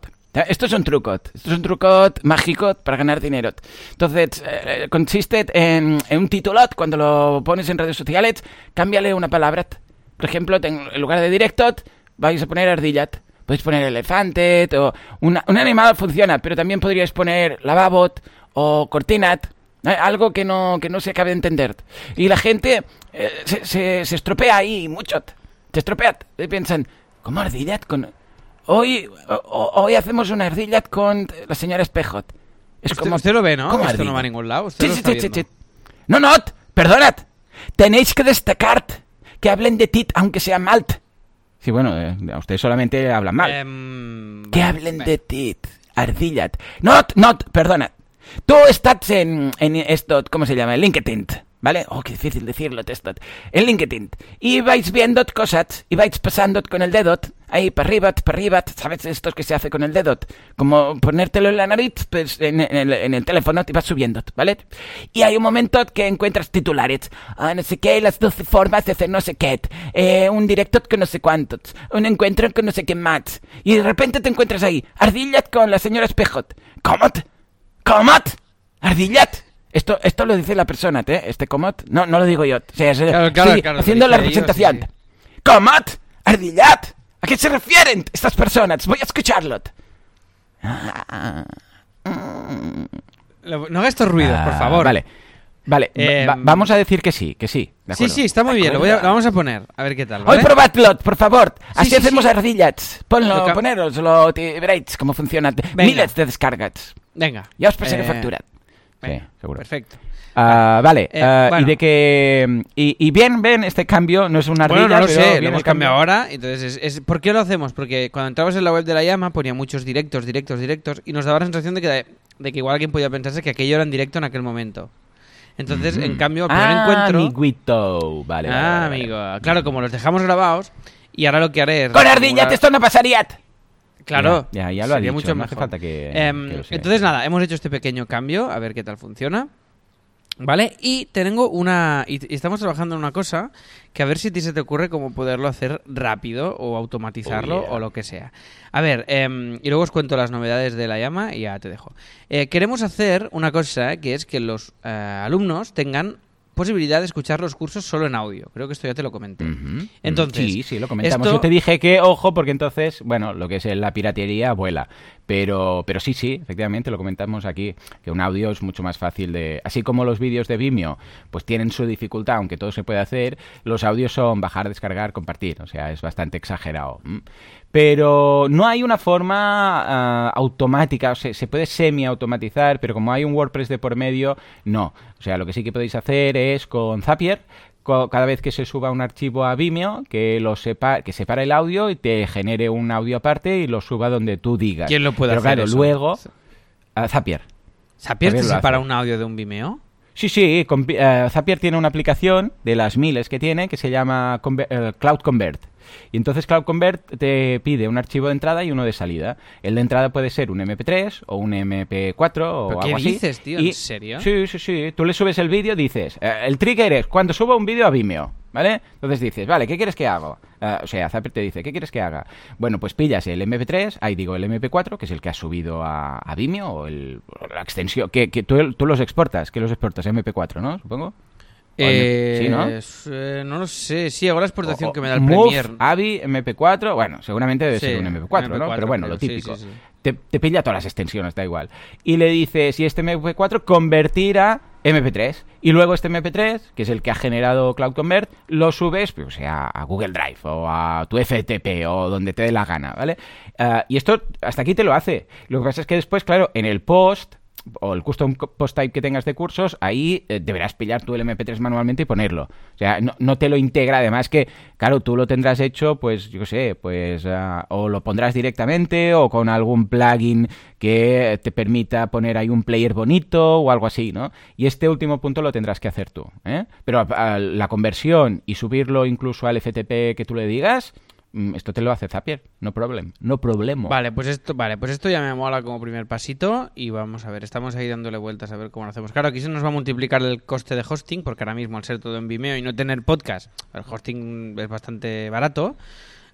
Esto es un trucot, esto es un trucot mágico para ganar dinero. Entonces, eh, consiste en, un titulot, cuando lo pones en redes sociales, cámbiale una palabra. Por ejemplo, en lugar de directot, vais a poner ardillat. Podéis poner elefante o un animal funciona, pero también podríais poner lavabot o cortinat. ¿eh? Algo que no, que no se acabe de entender. Y la gente eh, se, se- se estropea ahí mucho. Se estropea. Piensan, ¿cómo ardillat con...? Hoy, o- hoy hacemos una ardillat con la señora Espejot. Es Usted, como... usted lo ve, ¿no? ¿Cómo Esto no ardilla? va a ningún lado. Usted lo. No, no, perdonad. Tenéis que destacar que hablen de tit, aunque sea malt. Sí, bueno, eh, ustedes solamente hablan mal. Em, que hablen de tit, ardillat. Not, not, perdonad. Tú estás en, en esto, ¿cómo se llama? LinkedIn, ¿vale? Oh, qué difícil decirlo, esto. En LinkedIn. Y vais viendo cosas y vais pasando con el dedo, ahí para arriba, para arriba, ¿sabes? Esto que se hace con el dedo. Como ponértelo en la nariz, pues en, en el teléfono te vas subiendo, ¿vale? Y hay un momento que encuentras titulares. Ah, no sé qué, las 12 formas de hacer no sé qué. Eh, un directo con no sé cuántos. Un encuentro con no sé qué más. Y de repente te encuentras ahí. Ardillat con la señora Espejot. ¿Cómo? ¿Cómo? Ardillat. Esto, esto lo dice la persona, ¿eh? Este comot. No, no lo digo yo. O sea, es- Claro, claro, estoy claro, haciendo la representación. sí, ¿Comot? Ardillat. ¿A qué se refieren estas personas? Voy a escucharlo. Lo- No hagas estos ruidos, por Ah, favor. Vale. Vale, Em, va- vamos a decir que sí, que sí. de Sí, sí, está muy bien. Lo, voy a- acuerdo. lo vamos a poner. A ver qué tal. Hoy ¿vale? probadlo, por favor. Así sí, hacemos sí. ardillats. Ponlo, Lo que- ponéroslo, y veréis cómo funciona. Miles de descargas. Venga. Ya os pasaré Eh, factura. Sí, seguro. Perfecto. Ah, vale, Eh, ah, bueno. y de que... Y, y bien, ven, este cambio no es una ardilla, Bueno, no lo pero sé, lo hemos cambio. cambiado ahora. Entonces, es, es- ¿por qué lo hacemos? Porque cuando entrabas en la web de la llama ponía muchos directos, directos, directos y nos daba la sensación de que, de que igual alguien podía pensarse que aquello era en directo en aquel momento. Entonces, en cambio, el primer ah, encuentro... amiguito. Vale, ah, vale, vale. amigo. Claro, como los dejamos grabados y ahora lo que haré es... Con ardillat reformular- esto no pasaría. Claro, Ya, ya, ya lo ha sería dicho, mucho no hace mejor. falta que- Em, que lo sea. entonces nada, hemos hecho este pequeño cambio, a ver qué tal funciona. ¿Vale? Y tengo una. Y, estamos trabajando en una cosa que a ver si a ti se te ocurre cómo poderlo hacer rápido o automatizarlo Oh, yeah. o lo que sea. A ver, em, y luego os cuento las novedades de la llama y ya te dejo. Eh, queremos hacer una cosa que es que los eh, alumnos tengan posibilidad de escuchar los cursos solo en audio. Creo que esto ya te lo comenté. Entonces, sí, sí, lo comentamos. esto- Yo te dije que, ojo, porque entonces, bueno, lo que es la piratería vuela. Pero, pero sí, sí, efectivamente, lo comentamos aquí, que un audio es mucho más fácil de... Así como los vídeos de Vimeo, pues tienen su dificultad, aunque todo se puede hacer, los audios son bajar, descargar, compartir. O sea, es bastante exagerado. Pero no hay una forma ah, automática, o sea, se puede semi-automatizar, pero como hay un WordPress de por medio, no. O sea, lo que sí que podéis hacer es con Zapier, cada vez que se suba un archivo a Vimeo, que lo sepa, que separe el audio y te genere un audio aparte y lo suba donde tú digas. ¿Quién lo puede Pero hacer claro, eso? luego a Zapier. ¿Zapier te Zapier lo separa hace. un audio de un Vimeo? Sí, sí, con- eh, Zapier tiene una aplicación de las miles que tiene que se llama Conver- eh, Cloud Convert. Y entonces Cloud Convert te pide un archivo de entrada y uno de salida. El de entrada puede ser un MP3 o un MP4 o ¿Pero algo qué así. dices, tío? Y- ¿En serio? Sí, sí, sí. Tú le subes el vídeo, dices, eh, el trigger es cuando subo un vídeo a Vimeo, ¿vale? Entonces dices, vale, ¿qué quieres que haga? Eh, o sea, Zapier te dice, ¿qué quieres que haga? Bueno, pues pillas el MP3, ahí digo el MP4, que es el que has subido a, a Vimeo, o, el, o la extensión, que, que tú, tú los exportas, que los exportas MP4, ¿no? Supongo. Eh, Sí, ¿no? es, eh, no lo sé. Sí, hago la exportación O- que me da el Move, Premiere. AVI, MP4, bueno, seguramente debe Sí, ser un MP4, ¿no? MP4, Pero bueno, lo típico. sí. Te, te pilla todas las extensiones, da igual. Y le dices, si este MP4 convertir a MP3. Y luego este MP3, que es el que ha generado Cloud Convert, lo subes, pues, o sea, a Google Drive o a tu FTP o donde te dé la gana, ¿vale? Ah, y esto hasta aquí te lo hace. Lo que pasa es que después, claro, en el post o el custom post type que tengas de cursos, ahí eh, deberás pillar tu MP3 manualmente y ponerlo. O sea, no, no, te lo integra, además que, claro, tú lo tendrás hecho, pues, yo qué sé, pues, uh, o lo pondrás directamente o con algún plugin que te permita poner ahí un player bonito o algo así, ¿no? Y este último punto lo tendrás que hacer tú, ¿eh? Pero a, a la conversión y subirlo incluso al FTP que tú le digas, esto te lo hace Zapier, no problem, no problema. Vale, pues esto, vale, pues esto ya me mola como primer pasito y vamos a ver, estamos ahí dándole vueltas a ver cómo lo hacemos. Claro, aquí se nos va a multiplicar el coste de hosting porque ahora mismo al ser todo en Vimeo y no tener podcast, el hosting es bastante barato.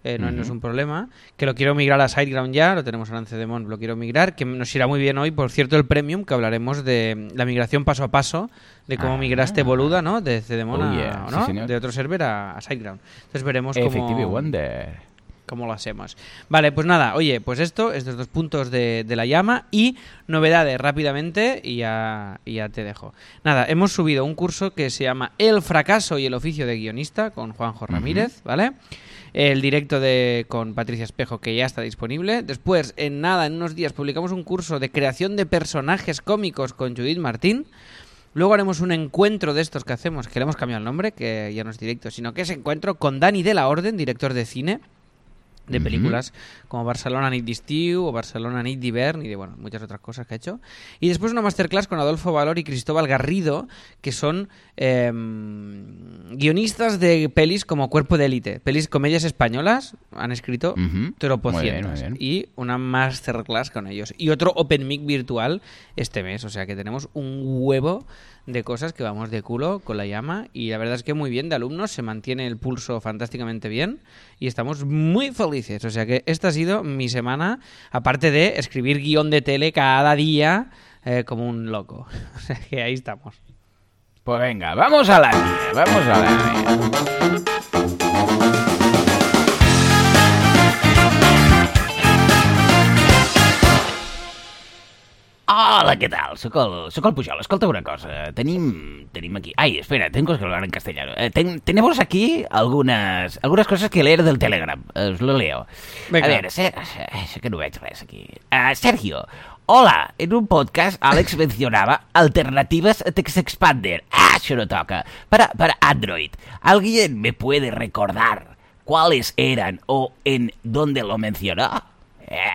Eh, no, uh -huh. no, es un problema. Que lo quiero migrar a SiteGround ya, lo tenemos en Ancedemon, lo quiero migrar. Que nos irá muy bien hoy, por cierto, el Premium, que hablaremos de la migración paso a paso, de cómo ah, migraste Boluda, ¿no? De Cedemon oh, yeah. a, ¿no? sí, de otro server a, a SiteGround. Entonces veremos cómo... Wonder cómo lo hacemos. Vale, pues nada, oye, pues esto, estos dos puntos de, de la llama y novedades rápidamente y ya, y ya, te dejo. Nada, hemos subido un curso que se llama El fracaso y el oficio de guionista con Juanjo Ramírez, uh -huh. ¿vale? El directo de con Patricia Espejo que ya está disponible. Después, en nada, en unos días, publicamos un curso de creación de personajes cómicos con Judith Martín. Luego haremos un encuentro de estos que hacemos, que le hemos cambiado el nombre, que ya no es directo, sino que es encuentro con Dani de la Orden, director de cine de películas uh -huh. como Barcelona Nit d'Estiu o Barcelona Nit d'Hivern y de bueno, muchas otras cosas que ha hecho. Y después una masterclass con Adolfo Valor y Cristóbal Garrido, que son eh, guionistas de pelis como Cuerpo de Élite, pelis comedias españolas, han escrito uh -huh. tropocientas. Y una masterclass con ellos. Y otro Open Mic virtual este mes, o sea que tenemos un huevo de cosas que vamos de culo con la llama y la verdad es que muy bien de alumnos, se mantiene el pulso fantásticamente bien y estamos muy felices. O sea que esta ha sido mi semana, aparte de escribir guion de tele cada día eh, como un loco. O sea que ahí estamos. Pues venga, vamos a la vamos a la Hola, què tal? Soc el, soc el Pujol. Escolta una cosa. Tenim, tenim aquí... Ai, espera, tengo que hablar en castellano. Eh, ten, tenemos aquí algunas, algunas cosas que leer del Telegram. Os lo leo. Venga. A veure, sé, sé que no veig res aquí. Uh, Sergio, Hola, en un podcast Alex mencionaba alternativas a TextExpander. Ah, això no toca. Para, para Android. ¿Alguien me puede recordar cuáles eran o en dónde lo mencionó? Eh,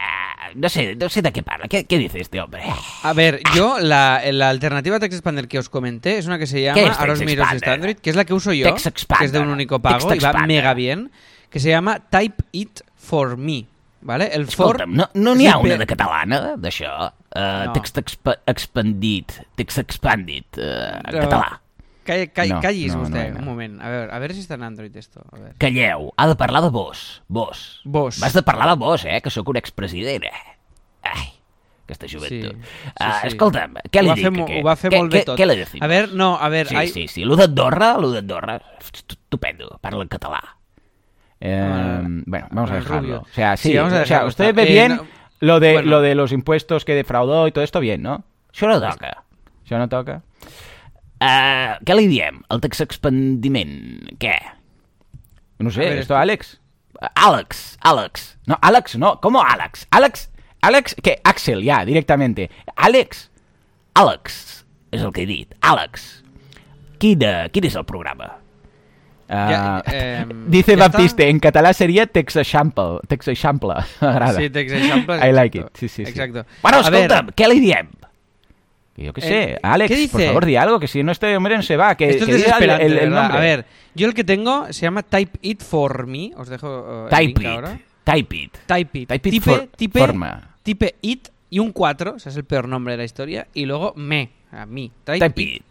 no sé, no sé de qué parla. ¿Qué, qué dice este hombre? A ver, yo la, la alternativa Text Expander que os comenté es una que se llama ahora os miro si está Android, que es la que uso yo, que es de un único pago y va mega bien, que se llama Type It For Me. Vale? El Escolta'm, for... no n'hi no ha una de catalana, d'això? Uh, no. Text exp expandit, text expandit, uh, en no. català. Call, call, no, callis no, vostè, no, no. un moment. A veure, a veure si està en Android esto. A veure. Calleu, ha de parlar de vos. Vos. Vos. Vas de parlar de vos, eh, que sóc un expresident, eh. Ai, aquesta joventut. Sí, sí, uh, sí. Escolta'm, què li dic? Ho va fer molt bé tot. Què li? A veure, no, a veure... Sí, ai... sí, sí, lo d'Andorra, lo d'Andorra, estupendo, parla en català. Eh, uh, bueno, vamos a dejarlo. O sea, sí, sí vamos a o sea, usted ve eh, bien no... lo, de, bueno. lo de los impuestos que defraudó y todo esto bien, ¿no? Això no toca. Això no toca. Uh, què li diem? El text expandiment. Què? No sé, ver, esto Alex. Alex, Alex. No, Alex, no. ¿Cómo Alex? Alex, Alex, ¿qué? Axel, ya, directamente. Alex, Alex, és el que he dit. Alex. Quin, uh, quin és el programa? Uh, ja, eh, dice ja Baptiste, està? en català seria Tex Example. Tex Example, m'agrada. Sí, Tex Example. I like it. Sí, sí, sí. Exacto. Bueno, escolta'm, què li diem? Yo qué sé, eh, Alex, ¿qué por favor, di algo, que si no este hombre no se va. Que, Esto que es desesperante, el, el, nombre. A ver, yo el que tengo se llama Type It For Me. Os dejo uh, Type el link it. ahora. Type It. Type It. Type it type, for, type, forma. Type It y un 4, o sea, es el peor nombre de la historia. Y luego Me, a mí. Type, type it.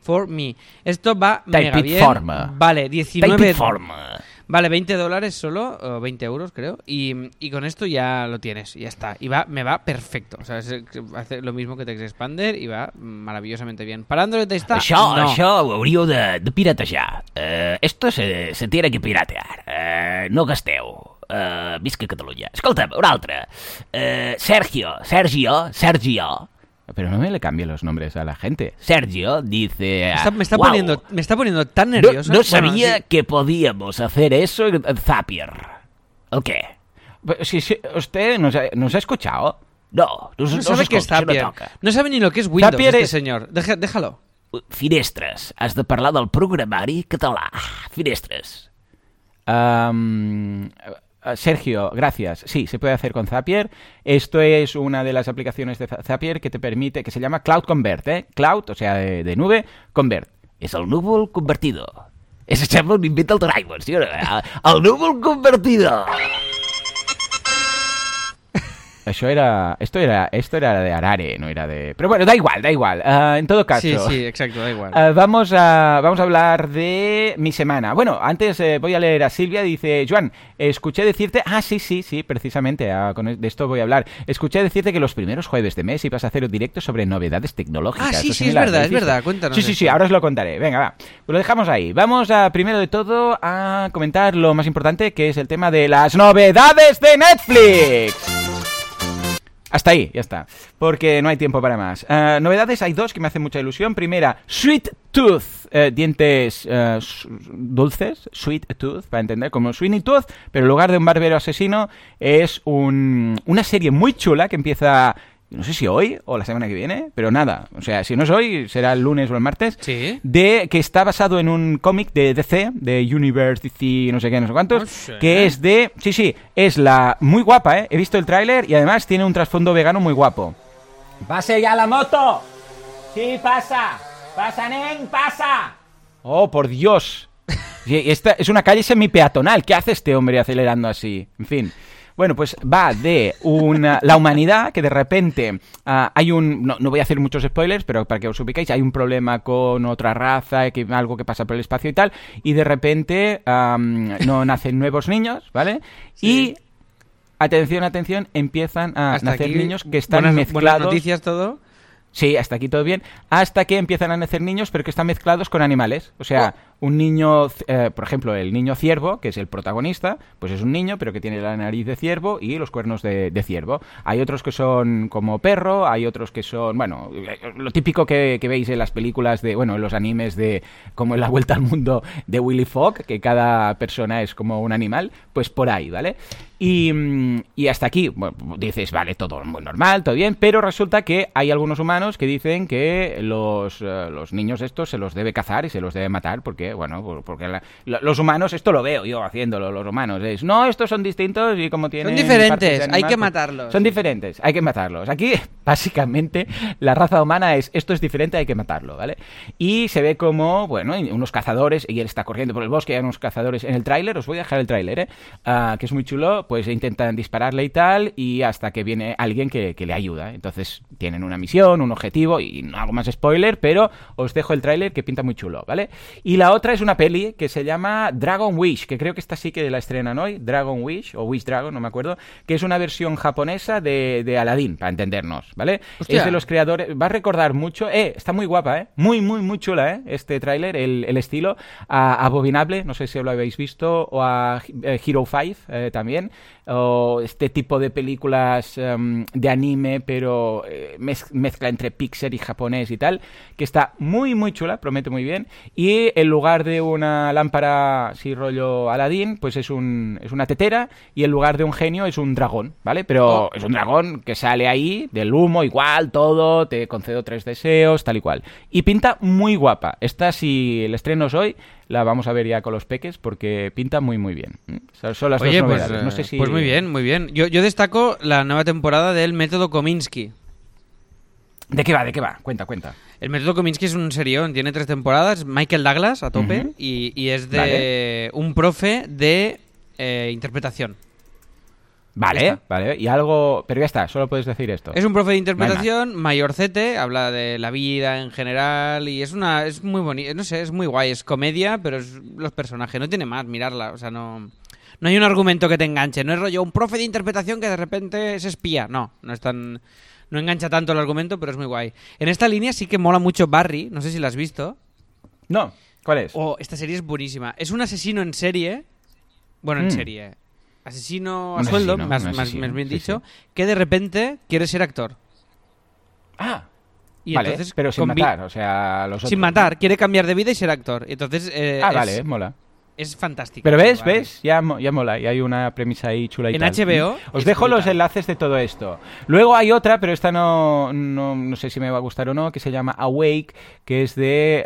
For Me. Esto va type mega it bien. Forma. Vale, 19... Type it forma. Vale, 20 dólares solo, o 20 euros creo, y, y, con esto ya lo tienes, ya está. Y va, me va perfecto. O sea, es, hace lo mismo que Text Expander y va maravillosamente bien. Para Android está... Això, no. això ho hauríeu de, de piratejar. Uh, esto se, se tiene que piratear. Uh, no gasteu. Uh, visca Catalunya. Escolta'm, un altre. Uh, Sergio, Sergio, Sergio. Pero no me le cambie los nombres a la gente. Sergio dice... Está, me, está wow, poniendo, me está poniendo tan nervioso. No, no sabía bueno, sí. que podíamos hacer eso en Zapier. ¿El qué? Si, si, ¿Usted nos ha, nos ha escuchado? No, no, No sabe qué es Zapier. no sabe ni lo que es Windows, Zapier este es- señor. Deja- déjalo. Finestres. Has de parlar del programari català. Finestres. Am, eh, Sergio, gracias. Sí, se puede hacer con Zapier. Esto es una de las aplicaciones de Za- Zapier que te permite, que se llama Cloud Convert, ¿eh? Cloud, o sea, de, nube, Convert. És el núvol convertido. És, sembla un invent del Doraemon, sí o no? El núvol convertido. Eso era, esto era, esto era de Arare, no era de. Pero bueno, da igual, da igual. Ah, en todo caso. Sí, sí, exacto, da igual. Ah, vamos, a, vamos a hablar de mi semana. Bueno, antes eh, voy a leer a Silvia. Dice, Joan, escuché decirte... Ah, sí, sí, sí, precisamente. ah, con de esto voy a hablar. Escuché decirte que los primeros jueves de mes ibas a hacer un directo sobre novedades tecnológicas. Ah, sí, sí, es verdad, es verdad. Cuéntanos Sí, sí, sí, ahora os lo contaré. Venga, va. Pues lo dejamos ahí. Vamos a, primero de todo, a comentar lo más importante, que es el tema de las novedades de Netflix. Hasta ahí, ya está. Porque no hay tiempo para más. Eh, novedades hay dos que me hacen mucha ilusión. Primera, Sweet Tooth. eh, dientes eh, dulces. Sweet Tooth, para entender, como Sweeney Tooth. Pero en lugar de un barbero asesino, es un- una serie muy chula que empieza... No sé si hoy o la semana que viene, pero nada. O sea, si no es hoy, será el lunes o el martes. Sí. De, que está basado en un cómic de DC, de Universe DC, no sé qué, no sé cuántos, No sé. que es de... Sí, sí, es la... Muy guapa, ¿eh? He visto el tráiler y además tiene un trasfondo vegano muy guapo. ¡Pase ya la moto! ¡Sí, pasa! ¡Pasa, nen! ¡Pasa! ¡Oh, por Dios! Esta es una calle semi-peatonal. ¿Qué hace este hombre acelerando así? En fin. Bueno, pues va de una, la humanidad que de repente ah, hay un... No, no voy a hacer muchos spoilers, pero para que os ubiquéis, hay un problema con otra raza, que, algo que pasa por el espacio y tal, y de repente no nacen nuevos niños, ¿vale? Y... Atención, atención, empiezan a Hasta nacer aquí, niños que están buenas, mezclados. buenas noticias todo. Sí, hasta aquí todo bien. Hasta que empiezan a nacer niños, pero que están mezclados con animales. O sea, un niño, eh, por ejemplo, el niño ciervo, que es el protagonista, pues es un niño, pero que tiene la nariz de ciervo y los cuernos de, ciervo. Hay otros que son como perro, hay otros que son, bueno, eh, lo típico que, veis en las películas de, bueno, en los animes de, como en la vuelta al mundo de Willy Fogg, que cada persona es como un animal, pues por ahí, ¿vale? Y, mm, hasta aquí, bueno, dices, vale, todo muy normal, todo bien, pero resulta que hay algunos humanos que dicen que los, eh, los niños estos se los debe cazar y se los debe matar, porque, bueno, por- porque la- los humanos, esto lo veo yo haciéndolo, los humanos, es, no, estos son distintos y como tienen... diferentes, partes de hay que pues, matarlos. Son diferentes, hay que matarlos. Aquí, básicamente, la raza humana es, esto es diferente, hay que matarlo, ¿vale? Y se ve como, bueno, unos cazadores, y él está corriendo por el bosque, hay unos cazadores en el tráiler, os voy a dejar el tráiler, ¿eh? Ah, que es muy chulo, pues intentan dispararle y tal, y hasta que viene alguien que, que le ayuda. Entonces, tienen una misión, un objetivo, y no hago más spoiler, pero os dejo el tráiler que pinta muy chulo, ¿vale? Y la otra es una peli que se llama Dragon Wish, que creo que esta sí que la estrenan hoy, Dragon Wish, o Wish Dragon, no me acuerdo, que es una versión japonesa de, de Aladdin, para entendernos, ¿vale? Hostia. Es de los creadores, va a recordar mucho, eh, está muy guapa, ¿eh? Muy, muy, muy chula, ¿eh? Este tráiler, el, el estilo, a Abominable, no sé si lo habéis visto, o a eh, Hero 5 eh, también, o este tipo de películas em, de anime, pero eh, mez- mezcla entre Pixar y japonés y tal, que está muy, muy chula, promete muy bien, y en lugar de una lámpara, así rollo Aladdin, pues es, un, es una tetera, y en lugar de un genio es un dragón, ¿vale? Pero Oh. es un dragón que sale ahí, del humo, igual, todo, te concedo tres deseos, tal y cual. Y pinta muy guapa. Esta, si el estreno es hoy, la vamos a ver ya con los peques, porque pinta muy, muy bien. ¿Mm? Son, las Oye, dos pues. No eh, sé si... pues muy bien, muy bien. Yo, yo destaco la nueva temporada del Método Kominsky. ¿De qué va? ¿De qué va? Cuenta, cuenta. El Método Kominsky es un serión, tiene tres temporadas, Michael Douglas a tope, y, y es de Vale. un profe de eh, interpretación. Vale, vale. Y algo... Pero ya está, solo puedes decir esto. Es un profe de interpretación, mayorcete, habla de la vida en general y es una es muy bonito, no sé, es muy guay, es comedia, pero es los personajes, no tiene más mirarla, o sea, no no hay un argumento que te enganche, no es rollo un profe de interpretación que de repente es espía, no, no es tan no engancha tanto el argumento, pero es muy guay. En esta línea sí que mola mucho Barry, no sé si la has visto. No, ¿cuál es? Oh, esta serie es buenísima. Es un asesino en serie. Bueno, en Mm. serie. Asesino a Un sueldo, asesino, más, bien sí, dicho, sí. que de repente quiere ser actor. Ah, Y vale, entonces pero sin matar, o sea, los otros. Sin matar, quiere cambiar de vida y ser actor. Entonces, eh, Ah, es- vale, mola. Es fantástica. Pero ves, ¿vale? ves, ya, ya mola, y hay una premisa ahí chula y En tal. HBO Os dejo los enlaces de todo esto. Luego hay otra, pero esta no, no, no sé si me va a gustar o no, que se llama Awake, que es de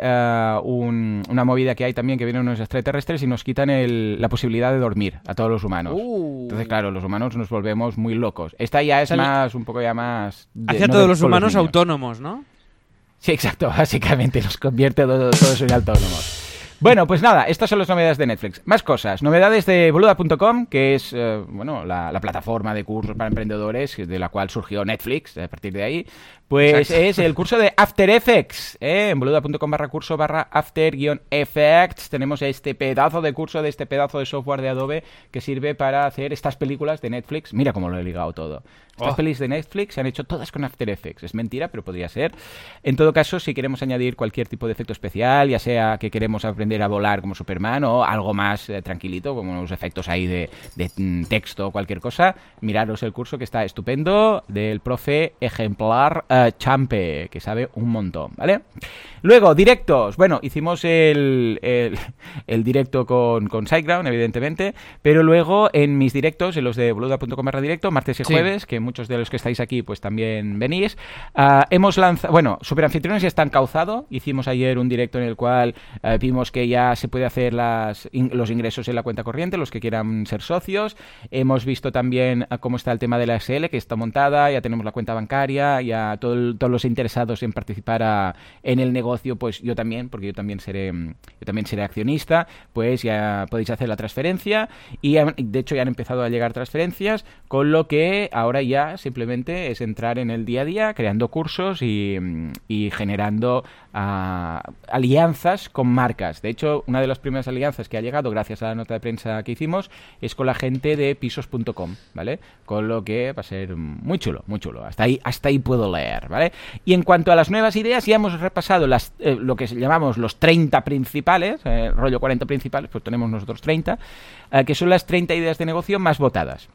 un- una movida que hay también, que vienen unos extraterrestres y nos quitan el- la posibilidad de dormir a todos los humanos. Uh. Entonces, claro, los humanos nos volvemos muy locos. Esta ya es más, un poco ya más... de- Hacia no todos de- los humanos autónomos, ¿no? Sí, exacto. Básicamente los convierte todo- todos en autónomos. Bueno, pues nada, estas son las novedades de Netflix. Más cosas. Novedades de boluda.com, que es eh, bueno, la, la plataforma de cursos para emprendedores de la cual surgió Netflix a partir de ahí. Pues Exacto. es el curso de After Effects. ¿eh? En boluda.com barra curso barra After guion Effects tenemos este pedazo de curso de este pedazo de software de Adobe que sirve para hacer estas películas de Netflix. Mira cómo lo he ligado todo. Estas Oh. pelis de Netflix se han hecho todas con After Effects. Es mentira, pero podría ser. En todo caso, si queremos añadir cualquier tipo de efecto especial, ya sea que queremos aprender a volar como Superman o algo más eh, tranquilito, como unos efectos ahí de, de, mm, texto o cualquier cosa, miraros el curso que está estupendo del profe ejemplar eh, Champe, que sabe un montón, ¿vale? Luego, directos. Bueno, hicimos el, el, el directo con, con SiteGround, evidentemente, pero luego en mis directos, en los de boluda.com barra directo, martes y Sí. jueves, que muchos de los que estáis aquí pues también venís, ah, hemos lanzado, bueno, Superanfitriones ya está encauzado, hicimos ayer un directo en el cual eh, vimos que ya se puede hacer las, in- los ingresos en la cuenta corriente, los que quieran ser socios, hemos visto también ah, cómo está el tema de la SL, que está montada, ya tenemos la cuenta bancaria, ya todo todos los interesados en participar en el negocio, pues yo también, porque yo también seré, mm, yo también seré accionista, pues ya podéis hacer la transferencia y de hecho ya han empezado a llegar transferencias, con lo que ahora ya simplemente es entrar en el día a día creando cursos y, mm, y generando ah, alianzas con marcas. De hecho, una de las primeras alianzas que ha llegado gracias a la nota de prensa que hicimos es con la gente de pisos.com, ¿vale? Con lo que va a ser muy chulo, muy chulo. Hasta ahí, hasta ahí puedo leer, ¿vale? Y en cuanto a las nuevas ideas, ya hemos repasado las, eh, lo que llamamos los 30 principales, eh, rollo 40 principales, pues tenemos nosotros 30, eh, que son las 30 ideas de negocio más votadas.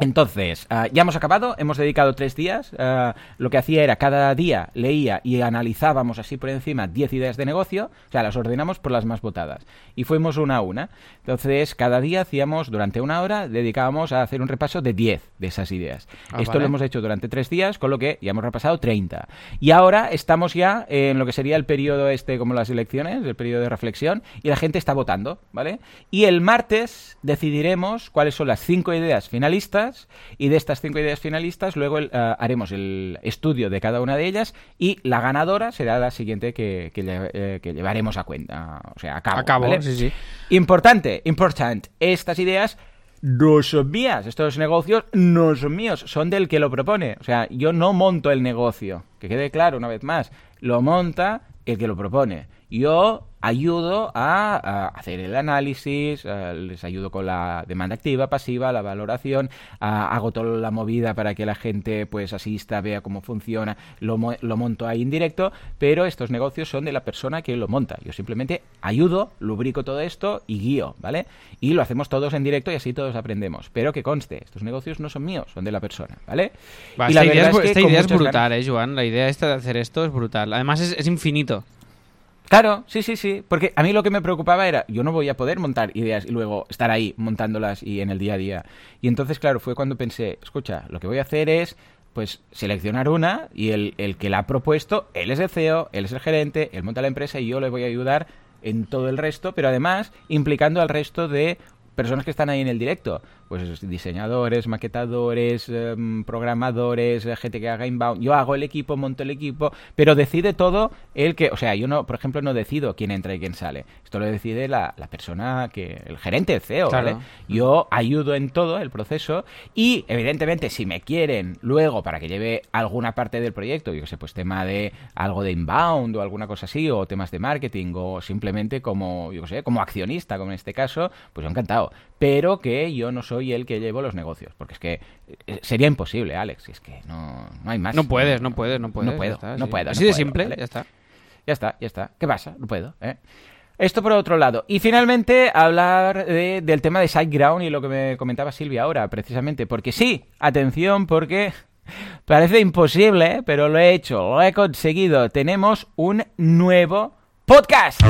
Entonces, ah, ya hemos acabado, hemos dedicado tres días. ah, lo que hacía era cada día leía y analizábamos así por encima 10 ideas de negocio, o sea, las ordenamos por las más votadas. Y fuimos una a una. Entonces, cada día hacíamos, durante una hora, dedicábamos a hacer un repaso de 10 de esas ideas. Ah, Esto vale. lo hemos hecho durante tres días, con lo que ya hemos repasado 30. Y ahora estamos ya en lo que sería el periodo este, como las elecciones, el periodo de reflexión, y la gente está votando, ¿vale? Y el martes decidiremos cuáles son las cinco ideas finalistas, y de estas cinco ideas finalistas luego el, eh, haremos el estudio de cada una de ellas, y la ganadora será la siguiente que, que lle- eh, que llevaremos a cuenta, o sea, a cabo. A cabo, ¿vale? sí, sí. Importante, important. Estas ideas no son mías. Estos negocios no son míos. Son del que lo propone. O sea, yo no monto el negocio. Que quede claro una vez más. Lo monta el que lo propone. Yo ayudo a, a hacer el análisis, eh, les ayudo con la demanda activa, pasiva, la valoración, hago toda la movida para que la gente pues asista, vea cómo funciona, lo, mo- lo monto ahí en directo, pero estos negocios son de la persona que lo monta. Yo simplemente ayudo, lubrico todo esto y guío, ¿vale? Y lo hacemos todos en directo y así todos aprendemos. Pero que conste, estos negocios no son míos, son de la persona, ¿vale? Va, Y la esta idea, verdad es, que esta idea es brutal, ganas- eh, Joan. La idea esta de hacer esto es brutal. Además es, es infinito. Claro, sí, sí, sí. Porque a mí lo que me preocupaba era, yo no voy a poder montar ideas y luego estar ahí montándolas y en el día a día. Y entonces, claro, fue cuando pensé, escucha, lo que voy a hacer es, pues, seleccionar una y el, el que la ha propuesto, él es el CEO, él es el gerente, él monta la empresa y yo le voy a ayudar en todo el resto, pero además implicando al resto de personas que están ahí en el directo. Pues diseñadores, maquetadores, em, programadores, eh, gente que haga inbound. Yo hago el equipo, monto el equipo, pero decide todo el que, o sea, yo no, por ejemplo, no decido quién entra y quién sale. Esto lo decide la, la persona que, el gerente, el CEO, Claro. ¿vale? Yo ayudo en todo el proceso y, evidentemente, si me quieren luego para que lleve alguna parte del proyecto, yo que sé, pues tema de algo de inbound o alguna cosa así, o temas de marketing, o simplemente como, yo que sé, como accionista, como en este caso, pues yo encantado. Pero que yo no soy el que llevo los negocios, porque es que eh, sería imposible, Alex, es que no, no hay más. No puedes, no puedes, no puedes. No puedo, está, no sí. puedo. Así no de puedo, simple, ¿vale? ya está. Ya está, ya está. ¿Qué pasa? No puedo, ¿eh? Esto por otro lado. Y finalmente hablar de- del tema de SiteGround y lo que me comentaba Silvia ahora, precisamente. Porque sí, atención, porque parece imposible, pero lo he hecho, lo he conseguido. Tenemos un nuevo podcast.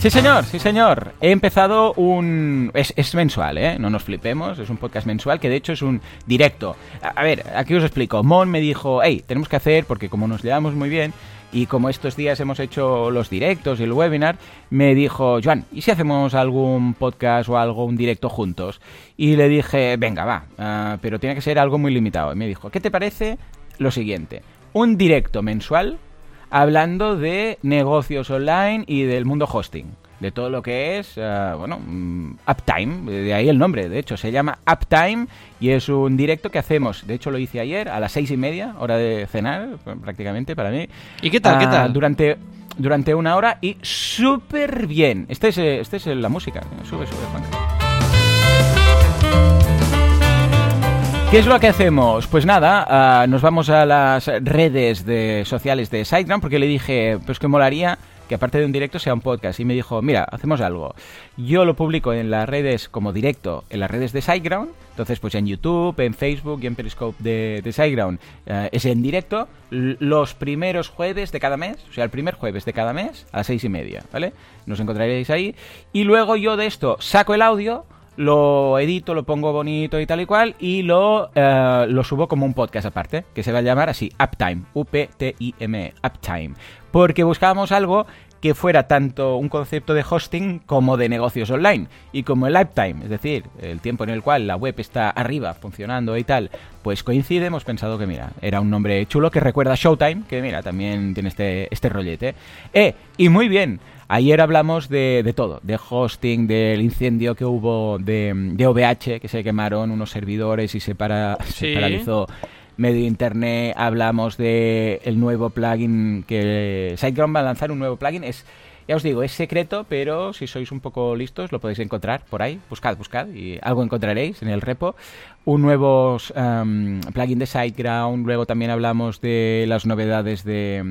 Sí, señor, sí, señor. He empezado un... Es, es mensual, ¿eh? No nos flipemos, es un podcast mensual que de hecho es un directo. A, ver, aquí os explico. Mon me dijo, hey, tenemos que hacer, porque como nos llevamos muy bien, y como estos días hemos hecho los directos y el webinar, me dijo, Joan, ¿y si hacemos algún podcast o algo, un directo juntos? Y le dije, venga, va, ah, pero tiene que ser algo muy limitado. Y me dijo, ¿qué te parece lo siguiente? Un directo mensual hablando de negocios online y del mundo hosting. De todo lo que es, ah, bueno, mm, Uptime, de ahí el nombre, de hecho, se llama Uptime y es un directo que hacemos, de hecho lo hice ayer a las seis y media, hora de cenar, prácticamente para mí. ¿Y qué tal? ¿Qué Ah, tal? Durante, durante una hora y súper bien. Este es, eh, este es la música. Sube, sube, Juan. ¿Qué es lo que hacemos? Pues nada, ah, nos vamos a las redes de, sociales de SiteGround porque le dije, pues que molaría que aparte de un directo sea un podcast. Y me dijo, mira, hacemos algo. Yo lo publico en las redes como directo, en las redes de SiteGround. Entonces, pues en YouTube, en Facebook y en Periscope de, de SiteGround eh, es en directo los primeros jueves de cada mes. O sea, el primer jueves de cada mes a las seis y media, ¿vale? Nos encontraréis ahí. Y luego yo de esto saco el audio lo edito, lo pongo bonito y tal y cual, y lo, eh, lo subo como un podcast aparte, que se va a llamar así, Uptime, U-P-T-I-M-E, Uptime. Porque buscábamos algo que fuera tanto un concepto de hosting como de negocios online. Y como el uptime, es decir, el tiempo en el cual la web está arriba funcionando y tal, pues coincide, hemos pensado que mira, era un nombre chulo que recuerda Showtime, que mira, también tiene este, este rollete. Eh, y muy bien, Ayer hablamos de, de todo, de hosting, del incendio que hubo de, de OVH, que se quemaron unos servidores y se, para, se paralizó medio internet. Hablamos de el nuevo plugin que SiteGround va a lanzar un nuevo plugin. Es, ya os digo, es secreto, pero si sois un poco listos lo podéis encontrar por ahí. Buscad, buscad y algo encontraréis en el repo. Un nuevo um, plugin de SiteGround. Luego también hablamos de las novedades de,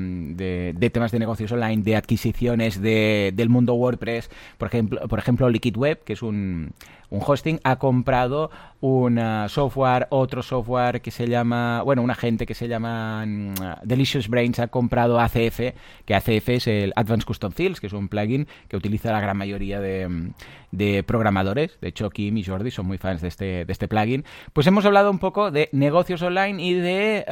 de- temas de negocios online, de adquisiciones de- del mundo WordPress. Por ejemplo, por ejemplo Liquid Web, que es un, un hosting, ha comprado un ah, software, otro software que se llama, bueno, un agente que se llama mm, Delicious Brains ha comprado ACF, que ACF es el Advanced Custom Fields, que es un plugin que utiliza la gran mayoría de, mm, de programadores. De hecho, Kim y Jordi son muy fans de este, de este plugin. Pues hemos hablado un poco de negocios online y de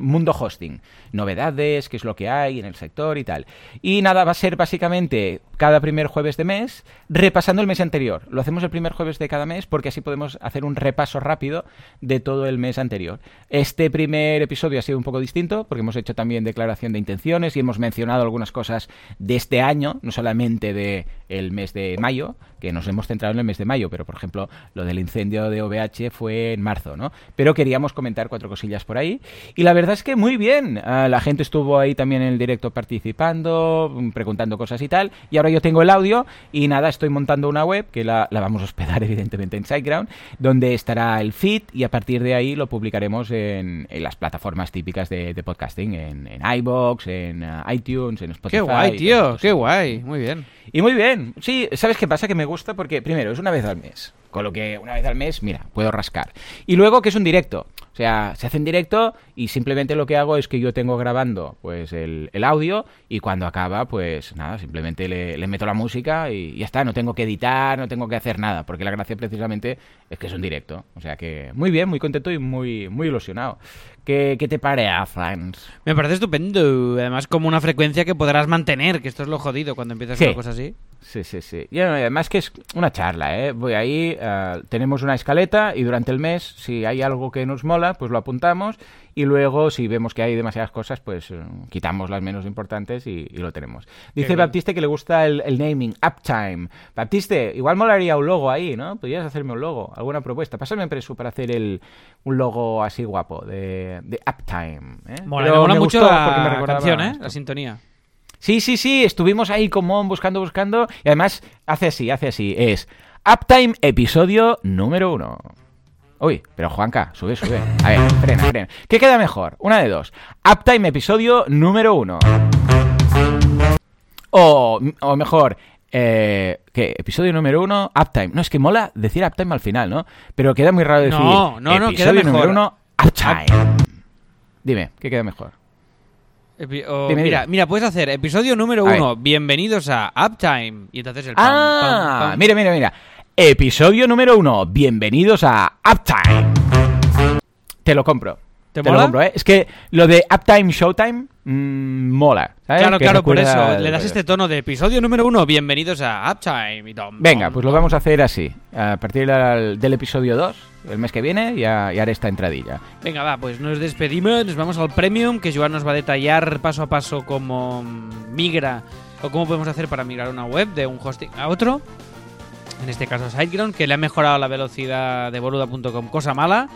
mundo hosting. Novedades, qué es lo que hay en el sector y tal. Y nada, va a ser básicamente cada primer jueves de mes, repasando el mes anterior. Lo hacemos el primer jueves de cada mes porque así podemos hacer un repaso rápido de todo el mes anterior. Este primer episodio ha sido un poco distinto porque hemos hecho también declaración de intenciones y hemos mencionado algunas cosas de este año, no solamente de el mes de mayo, que nos hemos centrado en el mes de mayo, pero por ejemplo lo del incendio de OVH fue en marzo, ¿no? Pero queríamos comentar cuatro cosillas por ahí y la verdad es que muy bien. Ah, la gente estuvo ahí también en el directo participando, mm, preguntando cosas y tal. Y ahora yo tengo el audio y nada, estoy montando una web que la, la vamos a hospedar evidentemente en SiteGround, donde estará el feed y a partir de ahí lo publicaremos en, en las plataformas típicas de, de podcasting, en, en iBox, en ah, iTunes, en Spotify. Qué guay, tío, qué guay. Muy bien. Y muy bien, sí, ¿sabes qué pasa? Que me gusta porque, primero, es una vez al mes. Con lo que una vez al mes, mira, puedo rascar. Y luego que es un directo. O sea, se hace en directo y simplemente lo que hago es que yo tengo grabando pues el, el audio y cuando acaba, pues nada, simplemente le, le meto la música y ya está. No tengo que editar, no tengo que hacer nada, porque la gracia precisamente es que es un directo. O sea que muy bien, muy contento y muy, muy ilusionado. ¿Qué, qué te parece, Franz? Me parece estupendo. Además, como una frecuencia que podrás mantener, que esto es lo jodido cuando empiezas Sí. una cosa así. Sí, sí, sí. Y además que es una charla, ¿eh? Voy ahí, eh, tenemos una escaleta y durante el mes, si hay algo que nos mola, pues lo apuntamos y luego si vemos que hay demasiadas cosas, pues eh, quitamos las menos importantes y, y lo tenemos. Dice. Baptiste que le gusta el, el naming, Uptime. Baptiste, igual molaría un logo ahí, ¿no? Podrías hacerme un logo, alguna propuesta. Pásame en presu para hacer el, un logo así guapo de, de Uptime. ¿eh? Mola, me mola me mucho gustó porque me la canción, ¿eh? La sintonía. Sí, sí, sí, estuvimos ahí con Mon buscando, buscando. Y además hace así, hace así. Es Uptime episodio número uno. Uy, pero Juanca, sube, sube. A ver, frena, frena. ¿Qué queda mejor? Una de dos. Uptime episodio número uno. O, o mejor, eh, ¿qué? Episodio número uno, Uptime. No, es que mola decir Uptime al final, ¿no? Pero queda muy raro decir. No, no, no, queda episodio mejor. número uno, Uptime. Dime, ¿qué queda mejor? Epi- o- Dime, mira, dime. mira, puedes hacer episodio número A ver. uno. Bienvenidos a Uptime. Y entonces el pam, Ah, pam, pam. mira, mira, mira. Episodio número uno. Bienvenidos a Uptime. Te lo compro. ¿Te lo mola? compro, ¿eh? Es que lo de Uptime Showtime mm, mola. ¿sabes? Claro, Que claro, por eso. Le das este tono de episodio número uno. Bienvenidos a Uptime. Y tom, Venga, tom, pues lo tom. vamos a hacer así. A partir del, del episodio 2, el mes que viene, ya, ya haré esta entradilla. Venga, va, pues nos despedimos, nos vamos al Premium, que Joan nos va a detallar paso a paso cómo migra o cómo podemos hacer para migrar una web de un hosting a otro. En este caso SiteGround, que le ha mejorado la velocidad de boluda.com, cosa mala.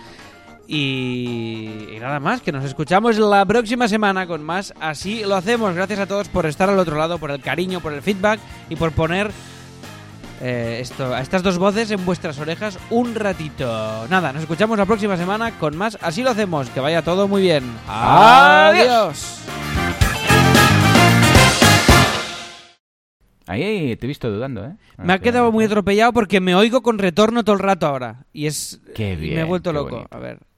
Y, y nada más, que nos escuchamos la próxima semana con más. Así lo hacemos. Gracias a todos por estar al otro lado, por el cariño, por el feedback y por poner eh, esto, a estas dos voces en vuestras orejas un ratito. Nada, nos escuchamos la próxima semana con más. Así lo hacemos. Que vaya todo muy bien. Adiós. Ahí te he visto dudando, ¿eh? Me ha quedado muy atropellado porque me oigo con retorno todo el rato ahora. Y es. Qué y me he bien, vuelto loco. bonito. A ver.